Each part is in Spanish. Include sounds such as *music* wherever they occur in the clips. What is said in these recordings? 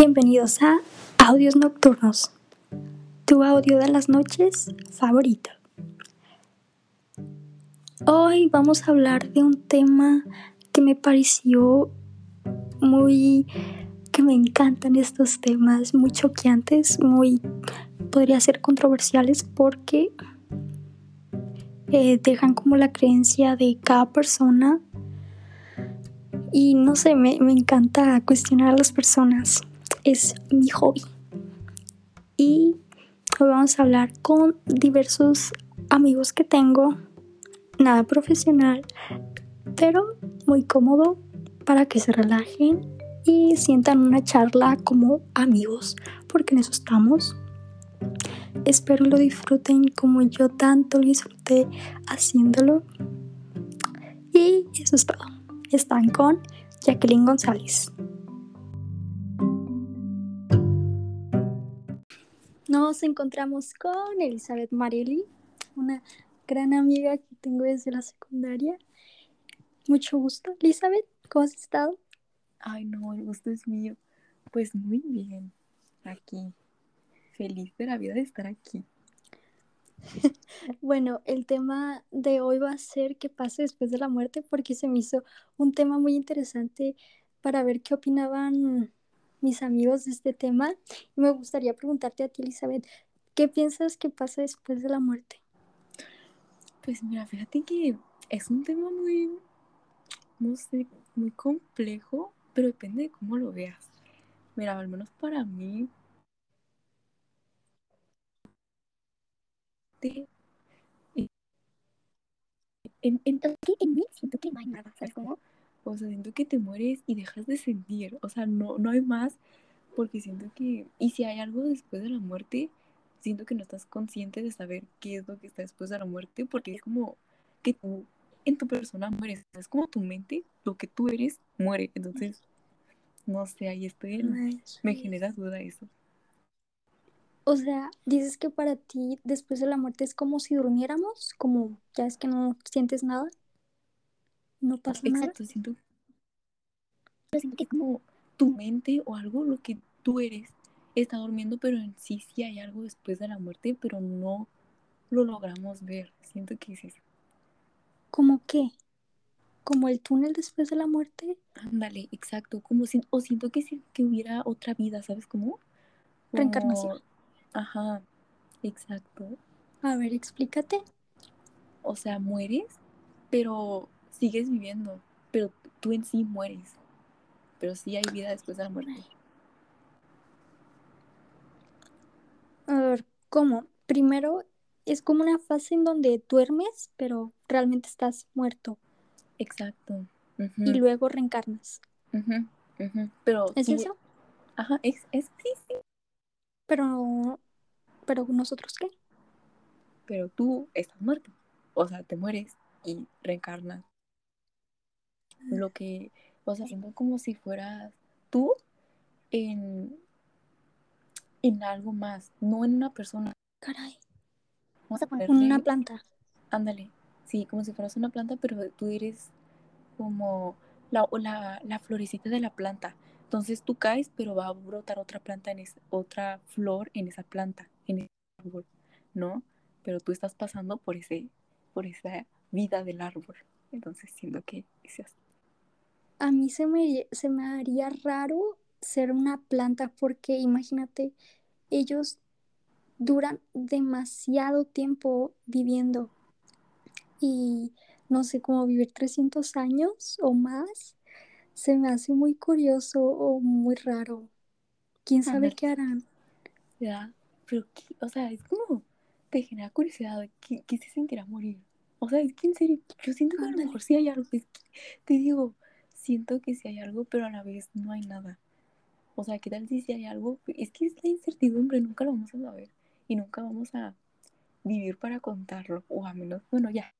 Bienvenidos a Audios Nocturnos, tu audio de las noches favorito. Hoy vamos a hablar de un tema que me pareció muy... que me encantan estos temas, muy choqueantes, muy... podría ser controversiales porque eh, dejan como la creencia de cada persona y no sé, me, me encanta cuestionar a las personas es mi hobby. Y hoy vamos a hablar con diversos amigos que tengo, nada profesional, pero muy cómodo para que se relajen y sientan una charla como amigos, porque en eso estamos. Espero lo disfruten como yo tanto lo disfruté haciéndolo. Y eso es todo. Están con Jacqueline González. Nos encontramos con Elizabeth Marelli, una gran amiga que tengo desde la secundaria. Mucho gusto. Elizabeth, ¿cómo has estado? Ay, no, el gusto es mío. Pues muy bien, aquí. Feliz de la vida de estar aquí. *laughs* bueno, el tema de hoy va a ser qué pasa después de la muerte, porque se me hizo un tema muy interesante para ver qué opinaban mis amigos de este tema. Y me gustaría preguntarte a ti, Elizabeth, ¿qué piensas que pasa después de la muerte? Pues mira, fíjate que es un tema muy, no sé, muy complejo, pero depende de cómo lo veas. Mira, al menos para mí, en, en, en mí siento que no hay nada, ¿sabes cómo? O sea, siento que te mueres y dejas de sentir. O sea, no, no hay más. Porque siento que. Y si hay algo después de la muerte, siento que no estás consciente de saber qué es lo que está después de la muerte. Porque es como que tú en tu persona mueres. Es como tu mente, lo que tú eres, muere. Entonces, no sé, ahí estoy. me genera duda eso. O sea, dices que para ti después de la muerte es como si durmiéramos, como ya es que no sientes nada no pasa Exacto, siento, siento que como tu mente o algo, lo que tú eres, está durmiendo, pero en sí sí hay algo después de la muerte, pero no lo logramos ver. Siento que es eso. ¿Cómo qué? ¿Como el túnel después de la muerte? Ándale, exacto. Como si, o siento que, si, que hubiera otra vida, ¿sabes cómo? Reencarnación. Ajá, exacto. A ver, explícate. O sea, mueres, pero sigues viviendo, pero tú en sí mueres. Pero sí hay vida después de la muerte. A ver, ¿cómo? Primero es como una fase en donde duermes, pero realmente estás muerto. Exacto. Y luego reencarnas. Pero ¿Es eso? Ajá, es, es sí, sí. Pero, pero nosotros qué? Pero tú estás muerto. O sea, te mueres y reencarnas lo que, o sea, siento como si fueras tú en, en algo más, no en una persona. Caray. Vamos a ponerle... Una planta. Ándale, sí, como si fueras una planta, pero tú eres como la, la, la florecita de la planta. Entonces tú caes, pero va a brotar otra planta en esa, otra flor en esa planta, en ese árbol, ¿no? Pero tú estás pasando por ese, por esa vida del árbol. Entonces siento que es así a mí se me, se me haría raro ser una planta porque imagínate, ellos duran demasiado tiempo viviendo y no sé cómo vivir 300 años o más. Se me hace muy curioso o muy raro. ¿Quién sabe qué harán? Ya, pero, o sea, es como, te genera curiosidad, ¿qué, qué se sentirá morir? O sea, es que en serio, yo siento que a lo mejor sí hay algo, te digo, siento que sí hay algo, pero a la vez no hay nada. O sea, ¿qué tal si sí hay algo? Es que es la incertidumbre, nunca lo vamos a saber y nunca vamos a vivir para contarlo, o a menos, bueno, ya.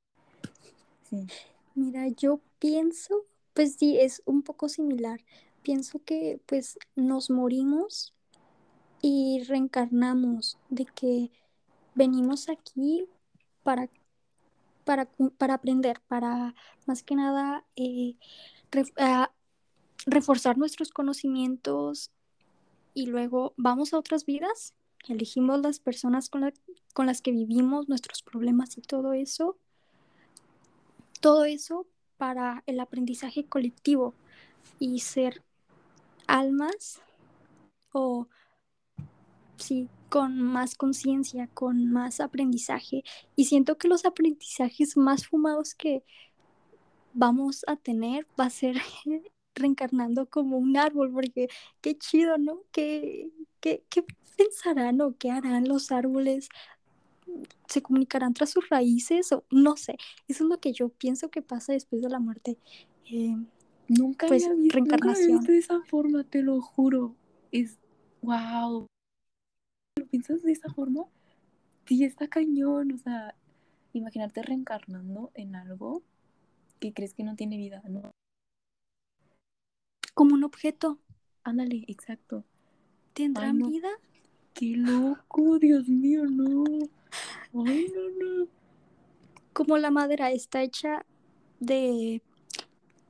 Mira, yo pienso, pues sí, es un poco similar. Pienso que pues nos morimos y reencarnamos, de que venimos aquí para, para, para aprender, para más que nada eh, reforzar nuestros conocimientos y luego vamos a otras vidas, elegimos las personas con, con las que vivimos, nuestros problemas y todo eso. Todo eso para el aprendizaje colectivo y ser almas o sí, con más conciencia, con más aprendizaje. Y siento que los aprendizajes más fumados que vamos a tener va a ser *laughs* reencarnando como un árbol, porque qué chido, ¿no? ¿Qué, qué, qué pensarán o qué harán los árboles? ¿Se comunicarán tras sus raíces? O no sé, eso es lo que yo pienso que pasa después de la muerte. Eh, Nunca pues, había visto, nunca había reencarnación. visto de esa forma, te lo juro. Es wow. ¿Lo piensas de esa forma? Sí, está cañón. O sea, imaginarte reencarnando en algo que crees que no tiene vida, ¿no? como un objeto. Ándale, exacto. ¿Tendrán no. vida? Qué loco, Dios mío, no. Ay, no, no. Como la madera está hecha de,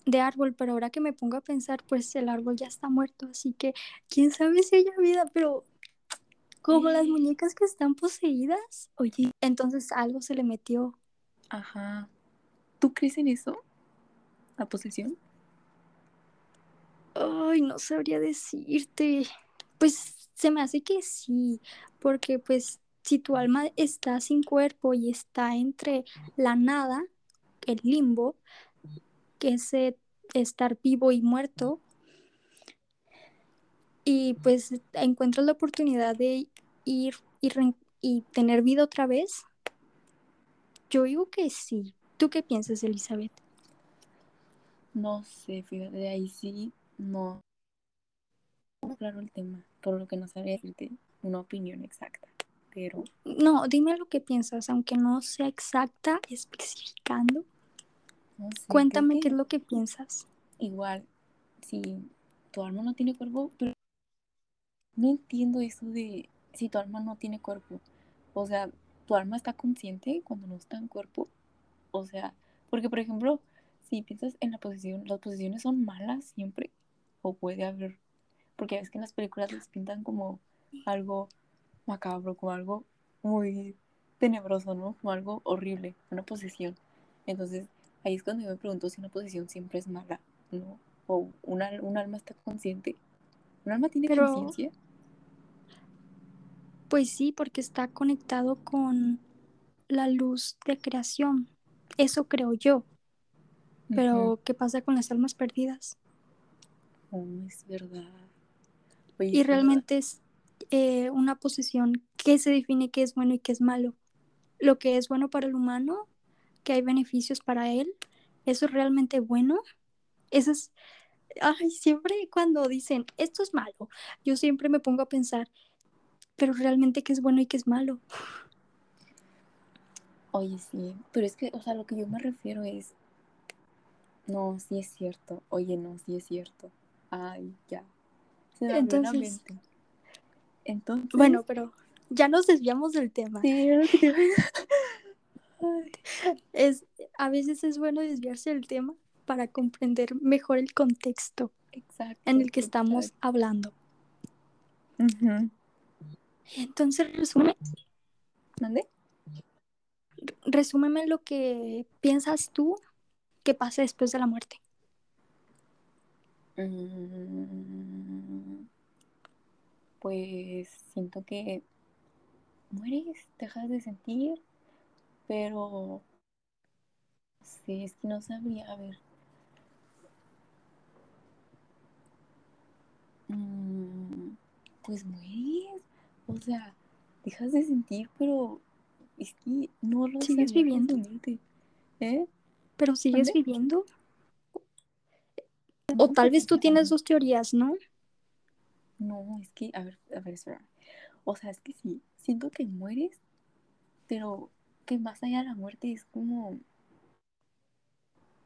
de árbol, pero ahora que me pongo a pensar, pues el árbol ya está muerto, así que quién sabe si haya vida, pero como las muñecas que están poseídas, Oye, entonces algo se le metió. ajá. ¿Tú crees en eso? ¿La posesión? Ay, no sabría decirte. Pues se me hace que sí, porque pues si tu alma está sin cuerpo y está entre la nada, el limbo, que es eh, estar vivo y muerto, y pues encuentras la oportunidad de ir y, tener vida otra vez, yo digo que sí. ¿Tú qué piensas, Elizabeth? No sé, fíjate, de ahí sí, no. Claro el tema, por lo que no sabría decirte una opinión exacta. Pero, No, dime lo que piensas, aunque no sea exacta, especificando. no sé. Cuéntame que qué es lo que piensas. Igual, si tu alma no tiene cuerpo, pero no entiendo eso de si tu alma no tiene cuerpo. O sea, tu alma está consciente cuando no está en cuerpo. O sea, porque por ejemplo, si piensas en la posición, las posiciones son malas siempre. O puede haber, porque es que en las películas les pintan como algo macabro, como algo muy tenebroso, ¿no? Como algo horrible, una posesión. Entonces, ahí es cuando yo me pregunto si una posesión siempre es mala, ¿no? O una, un alma está consciente. ¿Un alma tiene Pero- conciencia? Pues sí, porque está conectado con la luz de creación. Eso creo yo. Pero. ¿qué pasa con las almas perdidas? Oh, es verdad. Oye, Y realmente es eh, una posesión que se define qué es bueno y qué es malo. Lo que es bueno para el humano, que hay beneficios para él, eso es realmente bueno. Eso es, ay, siempre cuando dicen esto es malo, yo siempre me pongo a pensar, pero realmente qué es bueno y qué es malo. Oye, sí, pero es que, o sea, lo que yo me refiero es, no, sí es cierto, oye, no, sí es cierto. Ay, ya. Se me Entonces-. Entonces, Bueno, pero ya nos desviamos del tema. sí, *laughs* Es, a veces es bueno desviarse del tema para comprender mejor el contexto exacto. en el que estamos hablando. Ujú. Entonces, resume, ¿Mande? Resúmeme lo que piensas tú que pasa después de la muerte. Mm, Pues siento que mueres, dejas de sentir, pero sí, es que no sabría, a ver. Mm, Pues mueres, o sea, dejas de sentir, pero es que no lo ¿Sigues viviendo? ¿Eh? Pero sigues viviendo. O tal vez tú tienes dos teorías, ¿no? No, es que, a ver, a ver, espera. O sea, es que sí, siento que mueres, pero que más allá de la muerte es como,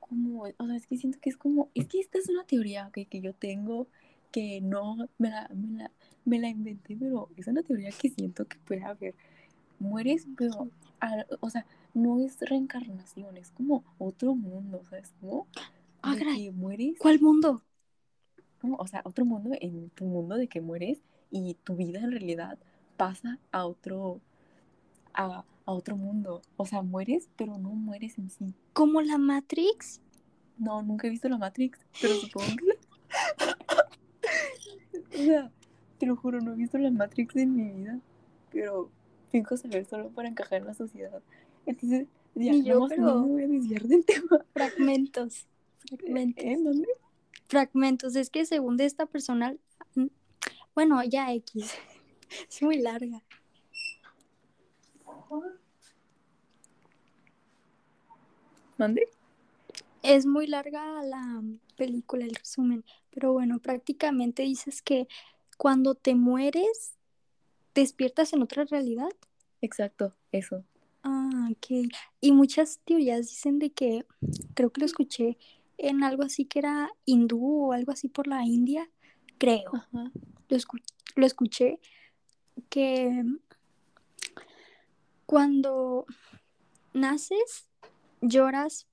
como, o sea, es que siento que es como, es que esta es una teoría ok, que yo tengo, que no me la, me la, me la inventé, pero es una teoría que siento que puede haber. Mueres, pero, a- o sea, no es reencarnación, es como otro mundo, o sea, es como Ah, que mueres ¿Cuál mundo? como, o sea, otro mundo en tu mundo de que mueres y tu vida en realidad pasa a otro, a, a otro mundo. O sea, mueres, pero no mueres en sí. ¿Como la Matrix? No, nunca he visto la Matrix, pero *gasps* supongo que... *laughs* o sea, te lo juro, no he visto la Matrix en mi vida, pero finjo saber solo para encajar en la sociedad. Entonces, ya, Ni yo, no, pero- no me voy a desviar del tema. Fragmentos. Fragmentos. ¿Eh? ¿Dónde? Fragmentos. Es que según de esta persona, bueno, ya X. Es muy larga. ¿Mande? Es muy larga la película, el resumen. Pero bueno, prácticamente dices que cuando te mueres, despiertas en otra realidad. Exacto, eso. Ah, ok. Y muchas teorías dicen de que, creo que lo escuché en algo así que era hindú o algo así por la India, creo. Ajá. Lo, escu- lo escuché que cuando naces lloras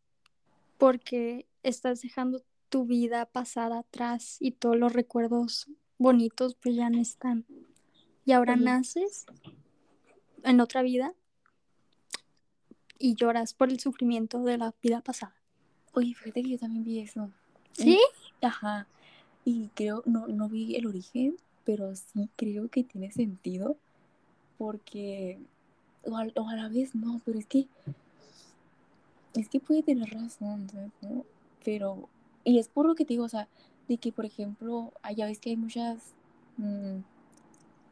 porque estás dejando tu vida pasada atrás y todos los recuerdos bonitos pues ya no están. Y ahora naces en otra vida y lloras por el sufrimiento de la vida pasada. Oye, fíjate que yo también vi eso. ¿Sí? Ajá. Y creo, no, no vi el origen, pero sí creo que tiene sentido. Porque, o a, o a la vez no, pero es que, es que puede tener razón, ¿sabes? ¿no? Pero, y es por lo que te digo, o sea, de que, por ejemplo, ya ves que hay muchas, mm,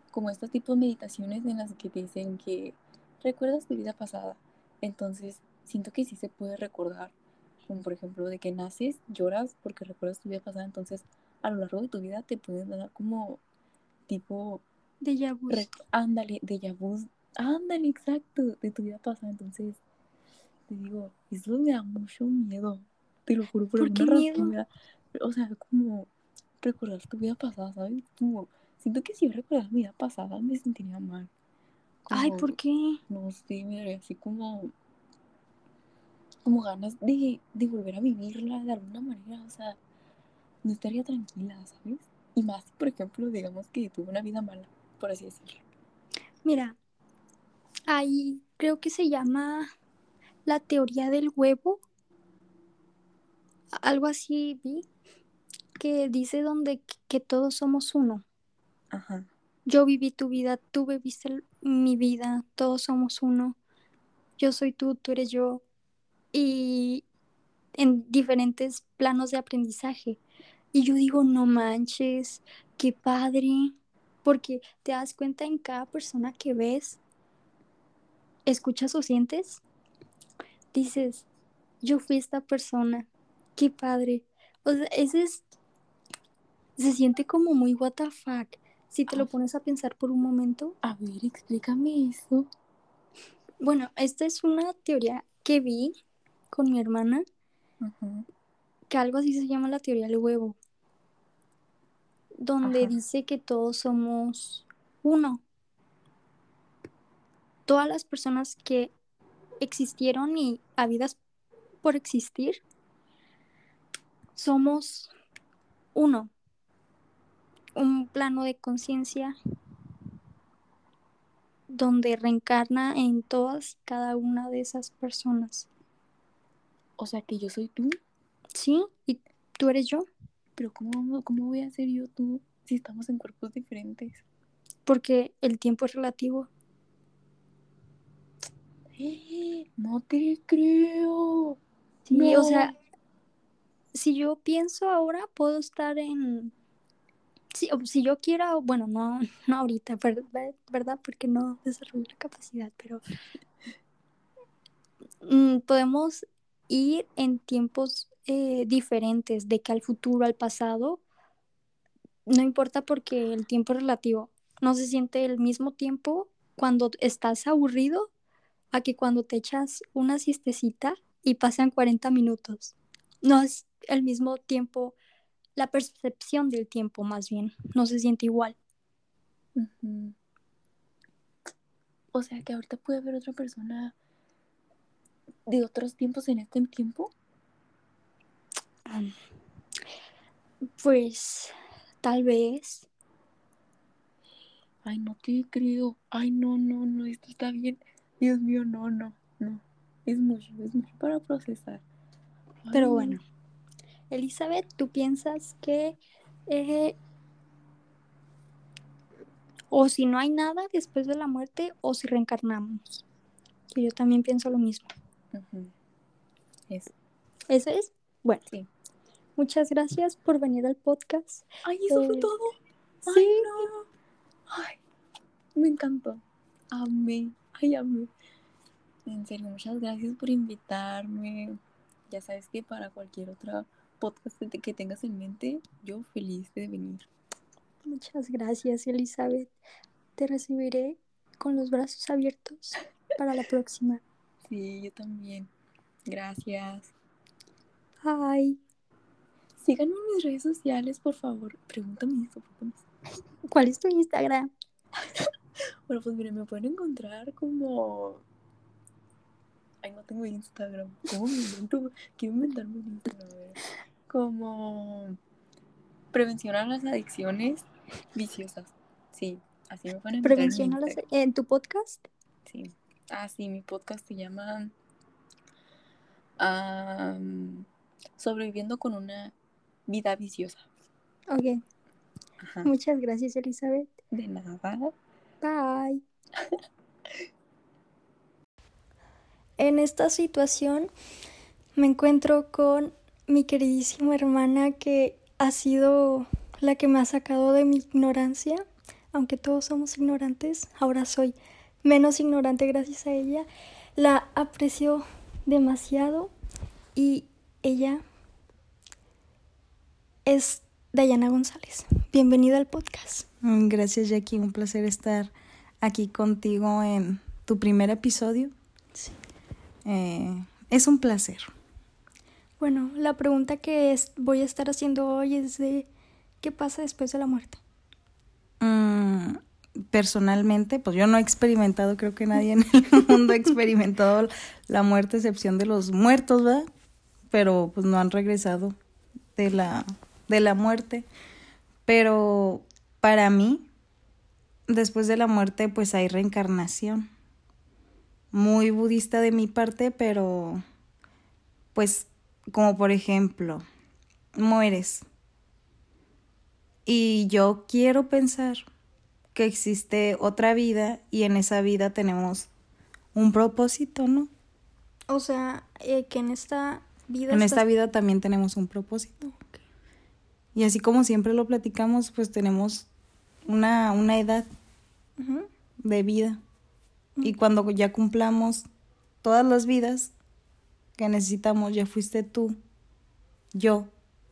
como estos tipos de meditaciones en las que te dicen que recuerdas tu vida pasada. Entonces, siento que sí se puede recordar como por ejemplo de que naces, lloras porque recuerdas tu vida pasada, entonces a lo largo de tu vida te pueden dar como tipo, Déjà vu. ándale, déjà vu, ándale, exacto, de tu vida pasada, entonces te digo, eso me da mucho miedo, te lo juro, por ¿Por qué razón miedo? me da- o sea, como recordar tu vida pasada, ¿sabes? Como, siento que si yo recordara mi vida pasada me sentiría mal. Ay, ¿por qué? no sé, me daría así como, como ganas de, de volver a vivirla de alguna manera, o sea, no estaría tranquila, ¿sabes? Y más, por ejemplo, digamos que tuve una vida mala, por así decirlo. Mira, ahí creo que se llama la teoría del huevo. Algo así vi que dice donde que todos somos uno. Yo viví tu vida, tú viviste mi vida, todos somos uno. Yo soy tú, tú eres yo. Y en diferentes planos de aprendizaje. Y yo digo, no manches, qué padre. Porque te das cuenta en cada persona que ves, escuchas o sientes, dices, yo fui esta persona, qué padre. O sea, ese es, se siente como muy what the fuck. Si te lo pones a pensar por un momento. A ver, explícame eso. Bueno, esta es una teoría que vi con mi hermana, que algo así se llama la teoría del huevo, donde Ajá. dice que todos somos uno. Todas las personas que existieron y habidas por existir, somos uno. Plano de conciencia donde reencarna en todas cada una de esas personas. O sea, que yo soy tú, ¿Sí? ¿Y tú eres yo? pero ¿cómo, cómo voy a ser yo tú si estamos en cuerpos diferentes? Porque el tiempo es relativo. ¡Eh! *gasps* No te creo. Sí, No. o sea, si yo pienso ahora, puedo estar en... Si, si yo quiero, bueno, no, *laughs* no ahorita, ver- ver- ¿verdad? Porque no desarrollo la capacidad, pero mm, podemos ir en tiempos eh, diferentes, de que al futuro, al pasado, no importa porque el tiempo es relativo. No se siente el mismo tiempo cuando estás aburrido a que cuando te echas una siestecita y pasan 40 minutos. No es el mismo tiempo, la percepción del tiempo más bien, no se siente igual. O sea que ahorita puede haber otra persona de otros tiempos en este tiempo. Pues tal vez, ay, no te creo, ay, no, no, no, esto está bien, Dios mío, no, no, no, es mucho, es mucho para procesar. Pero bueno, Elizabeth, ¿tú piensas que eh, o si no hay nada después de la muerte o si reencarnamos? Que yo también pienso lo mismo. Eso. ¿Eso es? Bueno, Sí. muchas gracias por venir al podcast. Ay, eso fue Eh, todo. Ay, sí. no. Ay, me encantó. Amé. Ay, amé. En serio, muchas gracias por invitarme. Ya sabes que para cualquier otra podcast que, te- que tengas en mente, yo feliz de venir. Muchas gracias, Elizabeth. Te recibiré con los brazos abiertos para la próxima. *laughs* Sí, yo también. Gracias. Bye. Síganme en mis redes sociales, por favor. Pregúntame eso, pregúntame eso. ¿Cuál es tu Instagram? *laughs* Bueno, pues miren, me pueden encontrar como. Ay, no tengo Instagram. ¿Cómo me invento? Quiero inventarme un Instagram. a ver. Como. Prevención a las adicciones viciosas. Sí, así me pueden encontrar. en Prevención a las- en tu podcast. Sí. Ah, sí, mi podcast se llama. am, sobreviviendo con una vida viciosa. Ok. Ajá. Muchas gracias, Elizabeth. De nada. Bye. *laughs* En esta situación me encuentro con mi queridísima hermana que ha sido la que me ha sacado de mi ignorancia. Aunque todos somos ignorantes, ahora soy menos ignorante gracias a ella. La aprecio demasiado y ella es Dayana González. Bienvenida al podcast. Mm, Gracias, Jackie. Un placer estar aquí contigo en tu primer episodio. Sí. Eh, es un placer. Bueno, la pregunta que es- voy a estar haciendo hoy es de ¿qué pasa después de la muerte? Mm, personalmente, pues yo no he experimentado, creo que nadie en *laughs* el mundo ha experimentado la muerte, excepción de los muertos, ¿verdad? Pero pues no han regresado de la, de la muerte. Pero para mí, después de la muerte, pues hay reencarnación. Muy budista de mi parte, pero pues como por ejemplo, mueres. Y yo quiero pensar que existe otra vida y en esa vida tenemos un propósito, ¿no? O sea, eh, que en esta vida... En estás- esta vida también tenemos un propósito. Y así como siempre lo platicamos, pues tenemos una, una edad de vida. Y cuando ya cumplamos todas las vidas que necesitamos, ya fuiste tú, yo,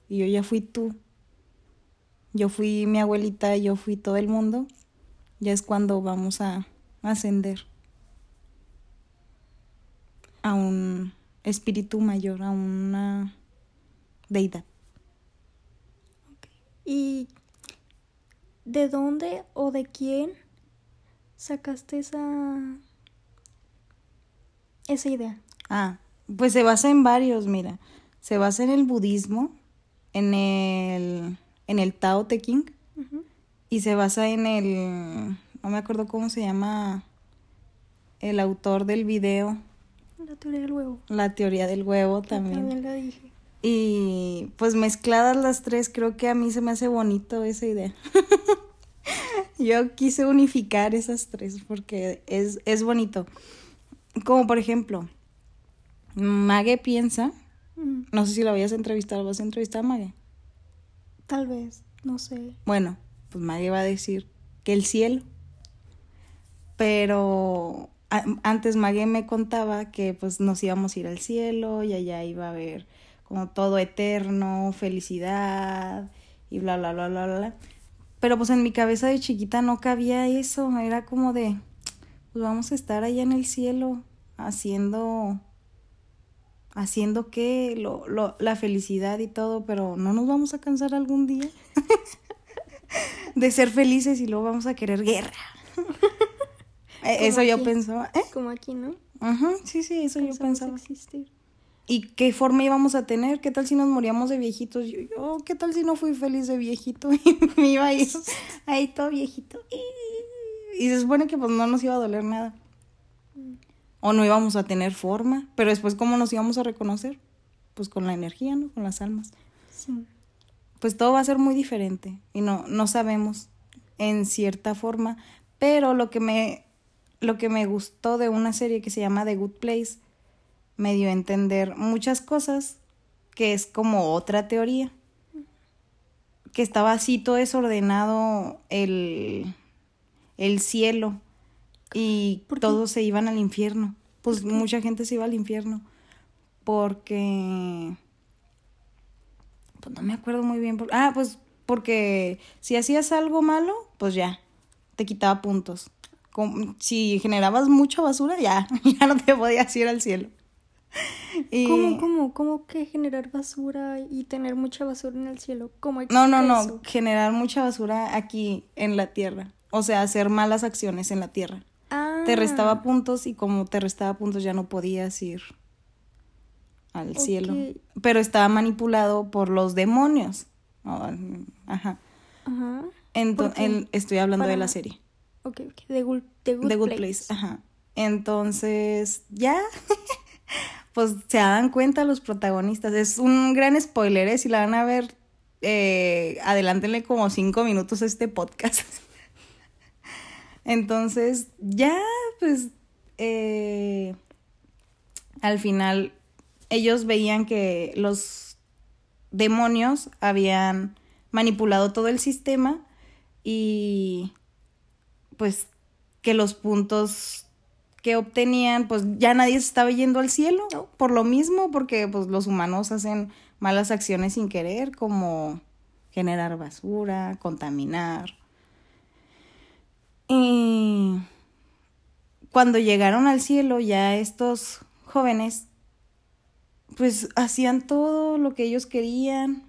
y yo ya fui tú, yo fui mi abuelita, yo fui todo el mundo, ya es cuando vamos a ascender a un espíritu mayor, a una deidad. ¿Y de dónde o de quién sacaste esa... esa idea? Ah, pues se basa en varios, mira. Se basa en el budismo, en el, en el Tao Te Ching y se basa en el, no me acuerdo cómo se llama el autor del video, La teoría del huevo. la teoría del huevo también. También la dije. Y pues mezcladas las tres, creo que a mí se me hace bonito esa idea. *laughs* Yo quise unificar esas tres porque es, es bonito. Como por ejemplo, Mage piensa, Mm, no sé si la vayas a entrevistar, ¿vas a entrevistar a Mage? tal vez, no sé. Bueno, pues Mage va a decir que el cielo. Pero a- antes Mage me contaba que pues nos íbamos a ir al cielo y allá iba a haber como todo eterno, felicidad y bla, bla, bla, bla, bla. Pero pues en mi cabeza de chiquita no cabía eso, era como de, pues vamos a estar allá en el cielo haciendo, haciendo qué, lo, lo, la felicidad y todo, pero no nos vamos a cansar algún día *laughs* de ser felices y luego vamos a querer guerra. *laughs* Eh, eso yo pensaba, ¿eh? Como aquí, ¿no? Ajá, sí, sí, eso yo pensaba. existir. ¿Y qué forma íbamos a tener? ¿Qué tal si nos moríamos de viejitos? Yo, yo, ¿qué tal si no fui feliz de viejito? Y *laughs* me iba a ir ahí todo viejito. y se supone que pues no nos iba a doler nada. O no íbamos a tener forma, pero después cómo nos íbamos a reconocer? Pues con la energía, ¿no? Con las almas. Sí. Pues todo va a ser muy diferente y no no sabemos en cierta forma, pero lo que me lo que me gustó de una serie que se llama The Good Place me dio a entender muchas cosas que es como otra teoría que estaba así todo desordenado el, el cielo y todos se iban al infierno. Pues mucha gente se iba al infierno porque... Pues no me acuerdo muy bien. por- Ah, pues porque si hacías algo malo, pues ya, te quitaba puntos. Si generabas mucha basura, ya, *laughs* ya no te podías ir al cielo. Y- ¿Cómo, cómo, cómo que generar basura y tener mucha basura en el cielo? ¿Cómo No, no, no, eso? generar mucha basura aquí en la tierra. O sea, hacer malas acciones en la tierra. Ah, Te restaba puntos y como te restaba puntos ya no podías ir al cielo. Pero estaba manipulado por los demonios. Oh, Ajá. Ajá. Entonces, estoy hablando de la serie. Ok, ok. The Good, The Good, The Good Place. Place. Ajá. Entonces, ya. *laughs* pues se dan cuenta los protagonistas. Es un gran spoiler, ¿eh? Si la van a ver, eh, adelántenle como cinco minutos a este podcast. *laughs* Entonces, ya, pues, eh, al final, ellos veían que los demonios habían manipulado todo el sistema y pues que los puntos que obtenían, pues ya nadie se estaba yendo al cielo por lo mismo, porque pues los humanos hacen malas acciones sin querer, como generar basura, contaminar. Y cuando llegaron al cielo, ya estos jóvenes, pues hacían todo lo que ellos querían,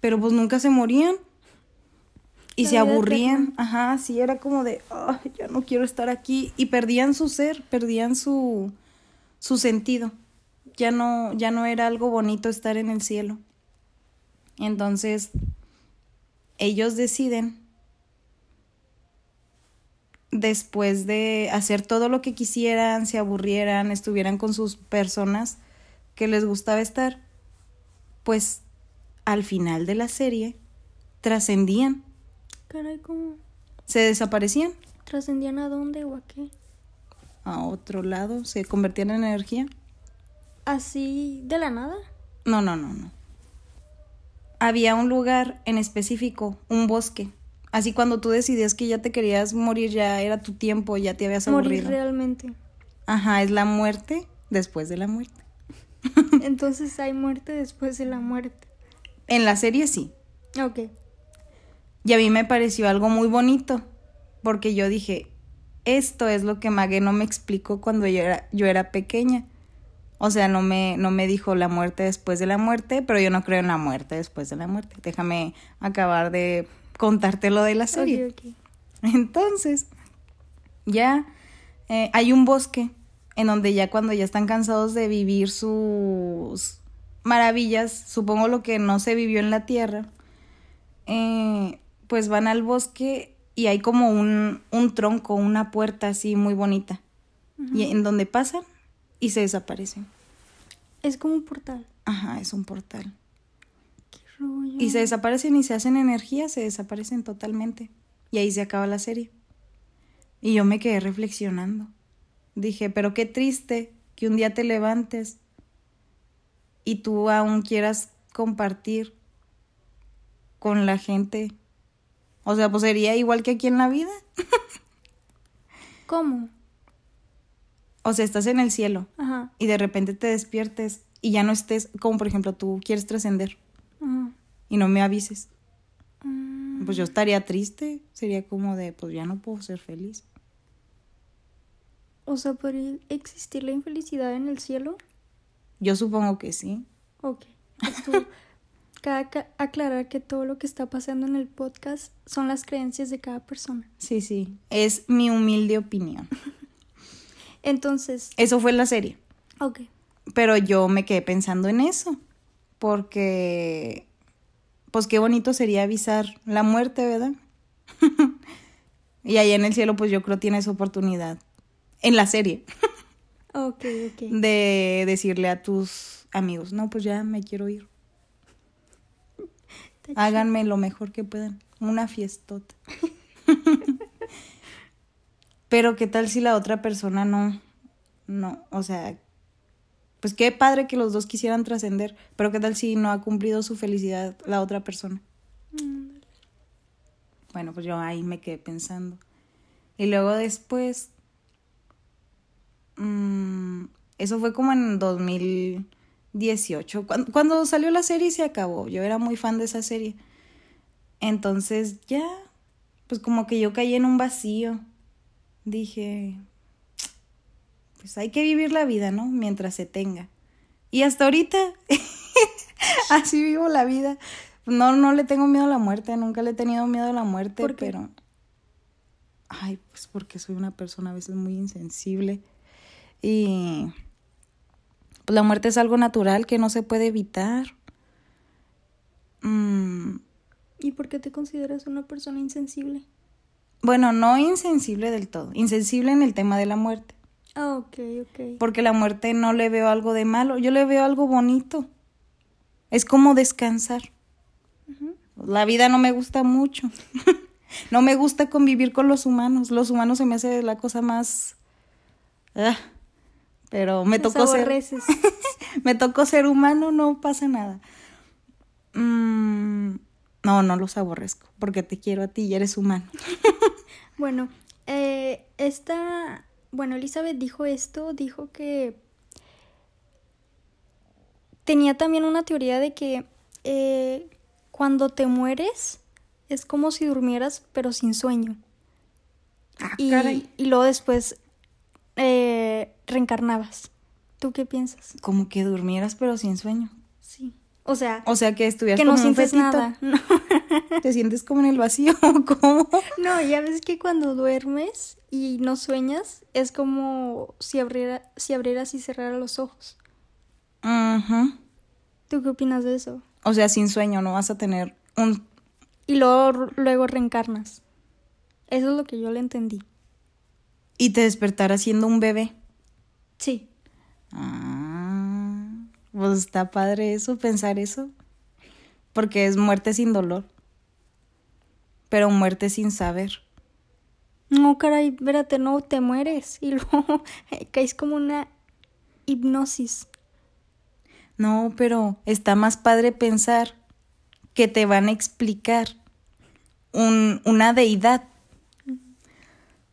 pero pues nunca se morían. Y La se aburrían, ajá, sí, era como de, "Ay, ya no quiero estar aquí. Y perdían su ser, perdían su, su sentido. Ya no, ya no era algo bonito estar en el cielo. Entonces, ellos deciden, después de hacer todo lo que quisieran, se aburrieran, estuvieran con sus personas que les gustaba estar, pues al final de la serie trascendían, Caray, ¿cómo? se desaparecían ¿Trascendían a dónde o a qué? a otro lado, se convertían en energía. ¿Así de la nada? No, no, no, no. Había un lugar en específico, un bosque. Así cuando tú decidías que ya te querías morir, ya era tu tiempo, ya te habías Morir aburrido. realmente. Ajá, es la muerte después de la muerte. *laughs* *laughs* Entonces hay muerte después de la muerte. En la serie sí. Ok. Y a mí me pareció algo muy bonito, porque yo dije, esto es lo que Mague no me explicó cuando yo era, yo era pequeña. O sea, no me, no me dijo la muerte después de la muerte, pero yo no creo en la muerte después de la muerte. Déjame acabar de contarte lo de la serie. Entonces, ya eh, hay un bosque en donde ya cuando ya están cansados de vivir sus maravillas, supongo lo que no se vivió en la tierra, eh, pues van al bosque y hay como un, un tronco, una puerta así muy bonita, y en donde pasan y se desaparecen. Es como un portal. Ajá, es un portal. Rollo. Y se desaparecen y se hacen energía, se desaparecen totalmente. Y ahí se acaba la serie. Y yo me quedé reflexionando. Dije, pero qué triste que un día te levantes y tú aún quieras compartir con la gente. O sea, pues sería igual que aquí en la vida. *laughs* ¿Cómo? O sea, estás en el cielo Ajá. y de repente te despiertes y ya no estés, como por ejemplo tú quieres trascender Y no me avises. Mm, Pues yo estaría triste, sería como de, pues ya no puedo ser feliz. O sea, ¿podría existir la infelicidad en el cielo? Yo supongo que sí. Ok. Esto, *laughs* cada ca- aclarar que todo lo que está pasando en el podcast son las creencias de cada persona. Sí, sí. Es mi humilde opinión. *laughs* Entonces, Eso fue la serie. ok. Pero yo me quedé pensando en eso. Porque, pues qué bonito sería avisar la muerte, ¿verdad? *laughs* Y ahí en el cielo, pues yo creo tienes oportunidad, en la serie, *laughs* Ok, ok. de decirle a tus amigos, no, pues ya me quiero ir. *laughs* Háganme lo mejor que puedan. Una fiestota. Pero qué tal si la otra persona no, no, o sea, pues qué padre que los dos quisieran trascender, pero qué tal si no ha cumplido su felicidad la otra persona. Mm, Bueno, pues yo ahí me quedé pensando. Y luego después, mm, eso fue como en 2018, cuando, cuando salió la serie y se acabó. Yo era muy fan de esa serie. Entonces ya, pues como que yo caí en un vacío. Dije, pues hay que vivir la vida, ¿no? Mientras se tenga. Y hasta ahorita, *laughs* así vivo la vida. No, no le tengo miedo a la muerte, nunca le he tenido miedo a la muerte, ¿Por qué? pero... Ay, pues porque soy una persona a veces muy insensible. Y pues la muerte es algo natural que no se puede evitar. Mm, ¿Y por qué te consideras una persona insensible? bueno, no insensible del todo, insensible en el tema de la muerte. Ah, ok, ok. Porque la muerte no le veo algo de malo, yo le veo algo bonito. Es como descansar. La vida no me gusta mucho. *laughs* no me gusta convivir con los humanos. Los humanos se me hace la cosa más... Ah, pero me Los tocó ser... aborreces. *laughs* me tocó ser humano, no pasa nada. Mm, no, no los aborrezco, porque te quiero a ti y eres humano. *laughs* Bueno, eh, esta, bueno, Elizabeth dijo esto, dijo que tenía también una teoría de que eh, cuando te mueres es como si durmieras pero sin sueño. Ah, Y, caray. y luego después eh, reencarnabas. ¿Tú qué piensas? Como que durmieras pero sin sueño. O sea, O sea que estuvieras que no como un sientes fetito. nada. No. *laughs* Te sientes como en el vacío, *laughs* ¿cómo? No, ya ves que cuando duermes y no sueñas es como si, abriera, si abrieras y cerraras los ojos. Ujú. ¿Tú qué opinas de eso? O sea, sin sueño no vas a tener un... Y luego, luego reencarnas. Eso es lo que yo le entendí. Y te despertarás siendo un bebé. Sí. Ah, pues está padre eso, pensar eso. Porque es muerte sin dolor. Pero muerte sin saber. No, caray, espérate, no te mueres. Y *laughs* luego caes como una hipnosis. No, pero está más padre pensar que te van a explicar un, una deidad.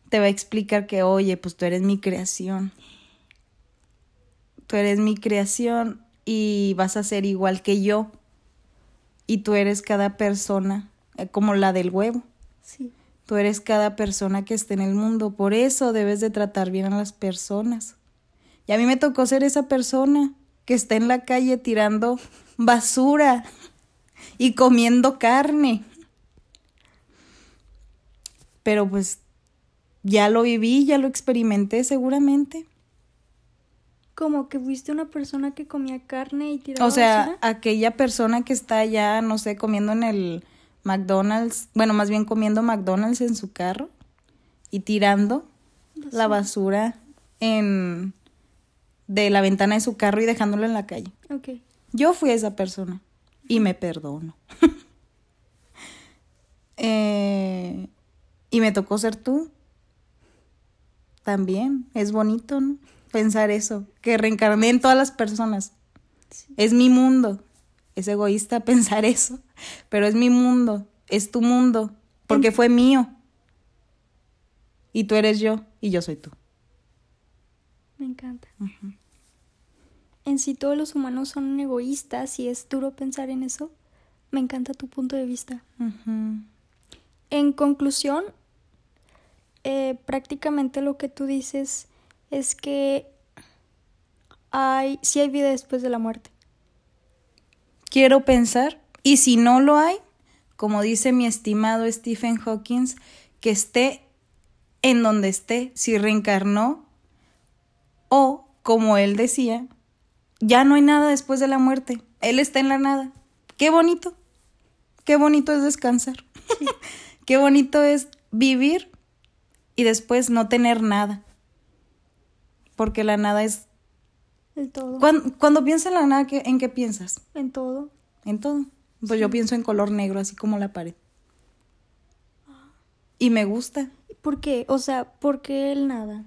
Te va a explicar que, oye, pues tú eres mi creación. Tú eres mi creación y vas a ser igual que yo. Y tú eres cada persona, eh, como la del huevo. Sí. Tú eres cada persona que esté en el mundo. Por eso debes de tratar bien a las personas. Y a mí me tocó ser esa persona que está en la calle tirando basura y comiendo carne. Pero pues ya lo viví, ya lo experimenté seguramente. Como que fuiste una persona que comía carne y tiraba O sea, basura. aquella persona que está ya, no sé, comiendo en el McDonald's, bueno, más bien comiendo McDonald's en su carro y tirando la basura en de la ventana de su carro y dejándolo en la calle. Ok. Yo fui esa persona y me perdono. *laughs* Eh, y me tocó ser tú. También es bonito, ¿no? Pensar eso, que reencarné en todas las personas. Es mi mundo. Es egoísta *laughs* pensar eso, pero es mi mundo, es tu mundo, porque fue mío. Y tú eres yo y yo soy tú. Me encanta. En sí todos los humanos son egoístas y es duro pensar en eso. Me encanta tu punto de vista. En conclusión, eh, prácticamente lo que tú dices es que hay, sí hay vida después de la muerte. quiero pensar, y si no lo hay, como dice mi estimado Stephen Hawking, que esté en donde esté, si reencarnó, o como él decía, ya no hay nada después de la muerte, él está en la nada. Qué bonito, qué bonito es descansar, *laughs* qué bonito es vivir y después no tener nada. Porque la nada es... El todo. Cuando, cuando piensas en la nada, ¿qué- ¿en qué piensas? En todo. En todo. Pues yo pienso en color negro, así como la pared. Y me gusta. ¿Por qué? O sea, ¿por qué el nada?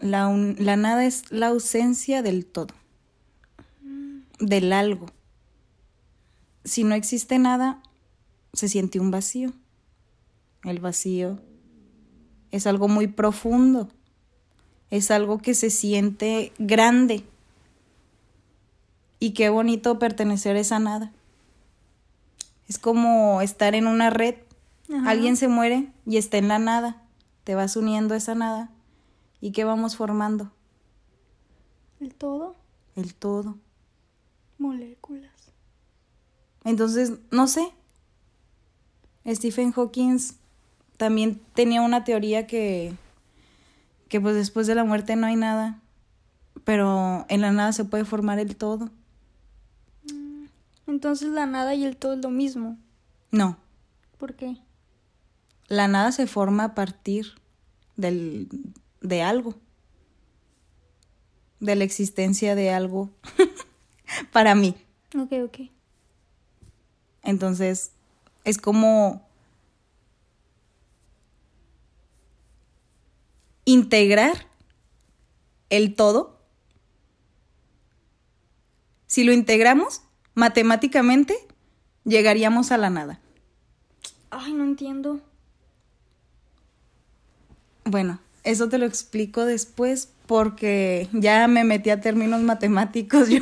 La, un- la nada es la ausencia del todo. Del algo. Si no existe nada, se siente un vacío. El vacío es algo muy profundo. Es algo que se siente grande. Y qué bonito pertenecer a esa nada. Es como estar en una red. Ajá. Alguien se muere y está en la nada. Te vas uniendo a esa nada. ¿Y qué vamos formando? El todo. El todo. Moléculas. Entonces, no sé. Stephen Hawking también tenía una teoría que, que pues después de la muerte no hay nada, pero en la nada se puede formar el todo. Entonces la nada y el todo es lo mismo. No, ¿Por qué? la nada se forma a partir del, de algo, de la existencia de algo *laughs* para mí. Ok, ok. Entonces, es como integrar el todo. Si lo integramos, matemáticamente llegaríamos a la nada. Ay, no entiendo. Bueno, eso te lo explico después porque ya me metí a términos matemáticos *laughs* yo.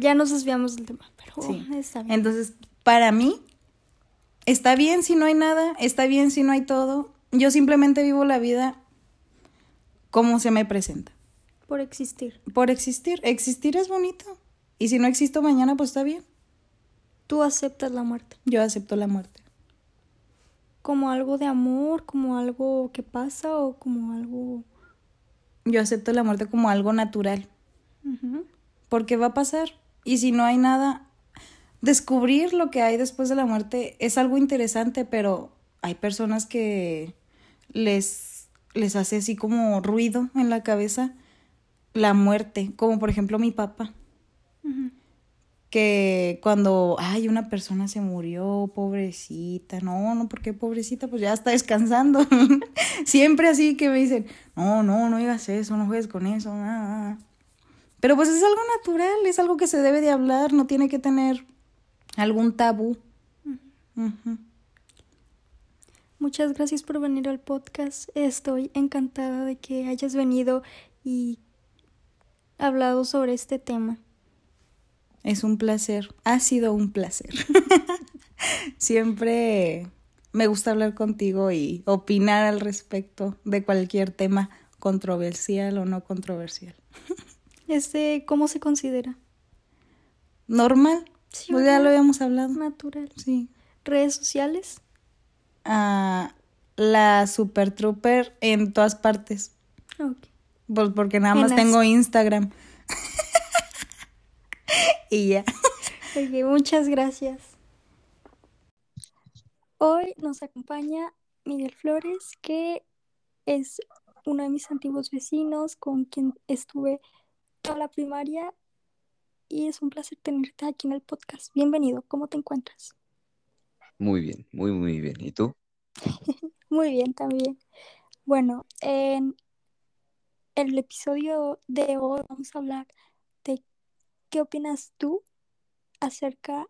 Ya nos desviamos del tema, pero Sí. está bien. Entonces, para mí, está bien si no hay nada, está bien si no hay todo. Yo simplemente vivo la vida como se me presenta. Por existir. Por existir. Existir es bonito. Y si no existo mañana, pues está bien. Tú aceptas la muerte. Yo acepto la muerte. Como algo de amor, como algo que pasa o como algo... Yo acepto la muerte como algo natural. Ujú. Porque va a pasar. Y si no hay nada, descubrir lo que hay después de la muerte es algo interesante, pero hay personas que les, les hace así como ruido en la cabeza la muerte, como por ejemplo mi papá, que cuando, ay, una persona se murió, pobrecita, no, no, ¿por qué pobrecita? Pues ya está descansando. *laughs* Siempre así que me dicen, no, no, no digas eso, no juegues con eso. ah, ah". Pero pues es algo natural, es algo que se debe de hablar, no tiene que tener algún tabú. Muchas gracias por venir al podcast. Estoy encantada de que hayas venido y hablado sobre este tema. Es un placer, ha sido un placer. *laughs* Siempre me gusta hablar contigo y opinar al respecto de cualquier tema controversial o no controversial. Este, ¿cómo se considera? Normal, Sí, pues ya lo habíamos hablado. Natural. Sí. Redes sociales. Ah, la Super Trooper en todas partes. Ok. Pues porque nada más tengo Instagram. *laughs* y ya. *laughs* Ok, muchas gracias. Hoy nos acompaña Miguel Flores, que es uno de mis antiguos vecinos con quien estuve toda la primaria y es un placer tenerte aquí en el podcast. Bienvenido, ¿cómo te encuentras? Muy bien, muy, muy bien. ¿Y tú? *laughs* Muy bien también. Bueno, en el episodio de hoy vamos a hablar de qué opinas tú acerca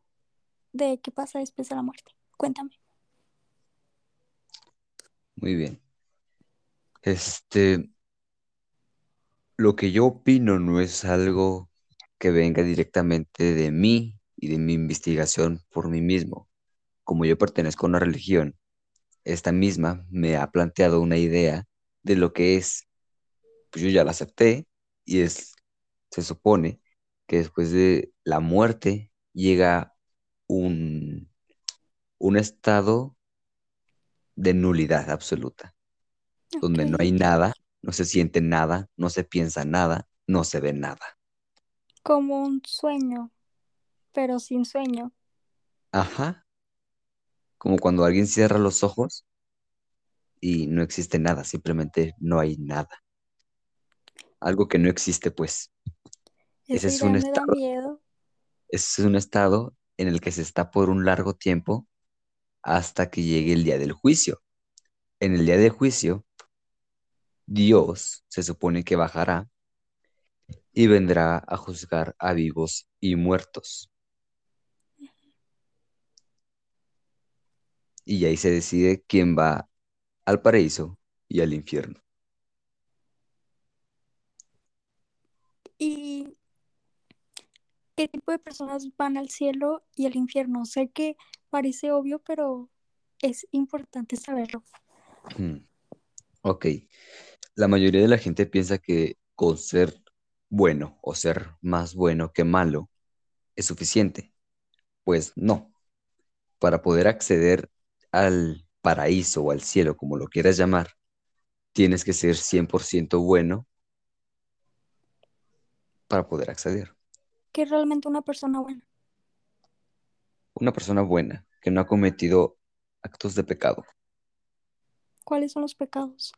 de qué pasa después de la muerte. Cuéntame. Muy bien. Este, lo que yo opino no es algo que venga directamente de mí y de mi investigación por mí mismo. Como yo pertenezco a una religión, esta misma me ha planteado una idea de lo que es. Pues yo ya la acepté y es, se supone que después de la muerte llega un, un estado de nulidad absoluta, donde no hay nada, no se siente nada, no se piensa nada, no se ve nada. Como un sueño, pero sin sueño. Ajá. Como cuando alguien cierra los ojos y no existe nada, simplemente no hay nada. Algo que no existe, pues. Ese es un estado, miedo. ese es un estado en el que se está por un largo tiempo hasta que llegue el día del juicio. En el día del juicio, Dios se supone que bajará y vendrá a juzgar a vivos y muertos. Y ahí se decide quién va al paraíso y al infierno. ¿Y qué tipo de personas van al cielo y al infierno? Sé que parece obvio, pero es importante saberlo. Hmm. Ok, la mayoría de la gente piensa que con ser bueno o ser más bueno que malo es suficiente. Pues no. Para poder acceder al paraíso o al cielo, como lo quieras llamar, tienes que ser 100% bueno para poder acceder. ¿Qué es realmente una persona buena? Una persona buena que no ha cometido actos de pecado. ¿Cuáles son los pecados?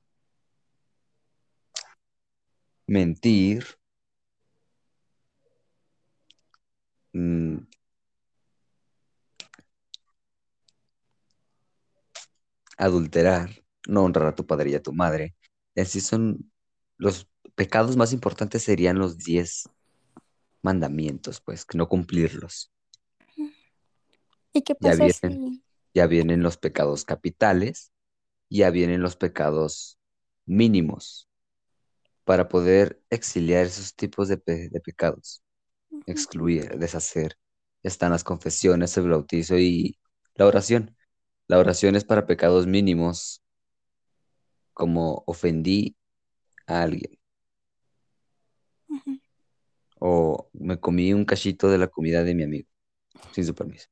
Mentir, adulterar, no honrar a tu padre y a tu madre. Así son los pecados más importantes serían los 10 mandamientos, pues, que no cumplirlos. ¿Y qué Ya pasa vienen, si ya vienen los pecados capitales, ya vienen los pecados mínimos para poder exiliar esos tipos de, pe- de pecados, excluir, deshacer. Están las confesiones, el bautizo y la oración. La oración es para pecados mínimos, como ofendí a alguien o me comí un cachito de la comida de mi amigo sin su permiso?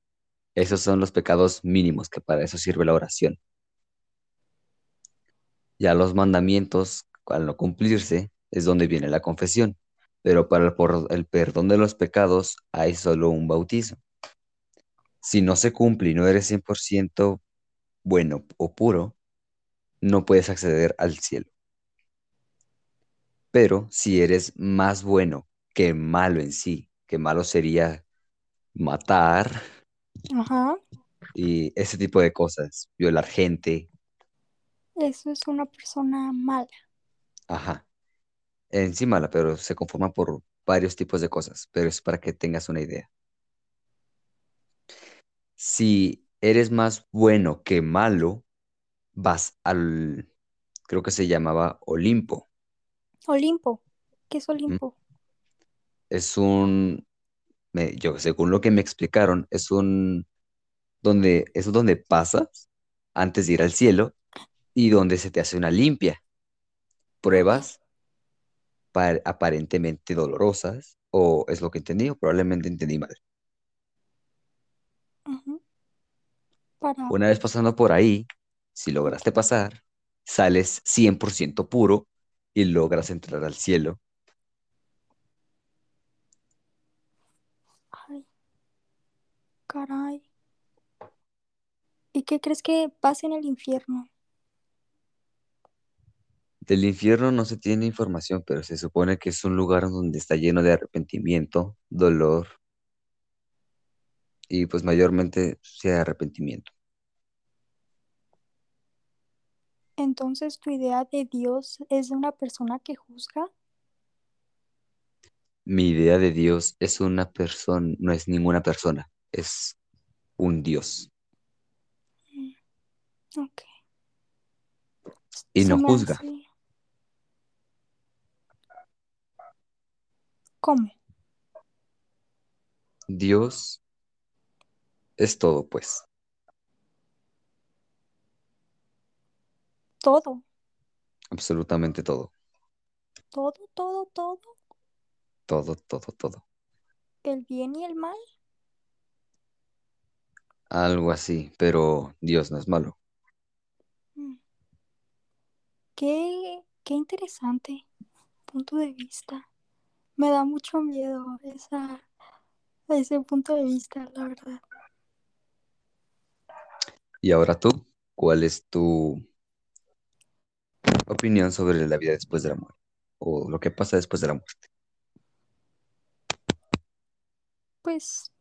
Esos son los pecados mínimos, que para eso sirve la oración. Ya los mandamientos, al no cumplirse, es donde viene la confesión. Pero para el, por- el perdón de los pecados hay solo un bautizo. Si no se cumple y no eres 100% bueno o puro, no puedes acceder al cielo. Pero si eres más bueno que malo en sí, que malo sería matar Ajá, y ese tipo de cosas, violar gente, eso es una persona mala. ajá, en sí mala, pero se conforma por varios tipos de cosas, pero es para que tengas una idea. Si eres más bueno que malo, vas al, creo que se llamaba Olimpo. Olimpo. ¿Qué es. Olimpo? Es un, me- yo según lo que me explicaron, es un, donde, es donde pasas antes de ir al cielo y donde se te hace una limpia. Pruebas pa- aparentemente dolorosas, o es lo que entendí, o probablemente entendí mal. Para, Una vez pasando por ahí, si lograste pasar, sales 100% puro y logras entrar al cielo. Ay, caray. ¿Y qué crees que pasa en el infierno? Del infierno no se tiene información, pero se supone que es un lugar donde está lleno de arrepentimiento, dolor y pues mayormente sea arrepentimiento. Entonces, ¿tu idea de Dios es de una persona que juzga? Mi idea de Dios es una persona, no es ninguna persona, es un Dios Mm, Ok. y no juzga. hace... ¿Cómo? Dios es todo, pues, Todo, absolutamente todo, todo, todo, todo. todo, todo, todo. El bien y el mal. Algo así, pero Dios no es malo. Mm, Qué, qué interesante punto de vista. Me da mucho miedo esa, ese punto de vista, la verdad. Y ahora tú, ¿cuál es tu opinión sobre la vida después de la muerte o lo que pasa después de la muerte. Pues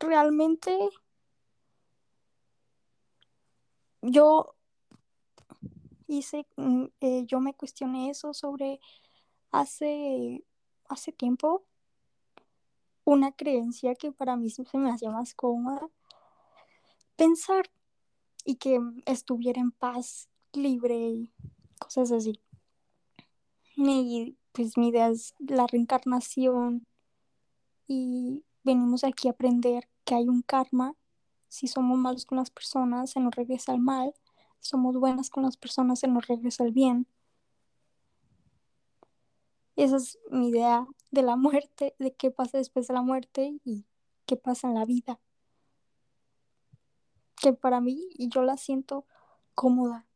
realmente yo hice, mm, eh, yo me cuestioné eso sobre hace, hace tiempo una creencia que para mí se me hacía más cómoda pensar y que estuviera en paz, libre y cosas así. Mi, pues mi idea es la reencarnación y venimos aquí a aprender que hay un karma. Si somos malos con las personas, se nos regresa el mal. Si somos buenas con las personas, se nos regresa el bien. Esa es mi idea de la muerte, de qué pasa después de la muerte y qué pasa en la vida. Que para mí, y yo la siento cómoda.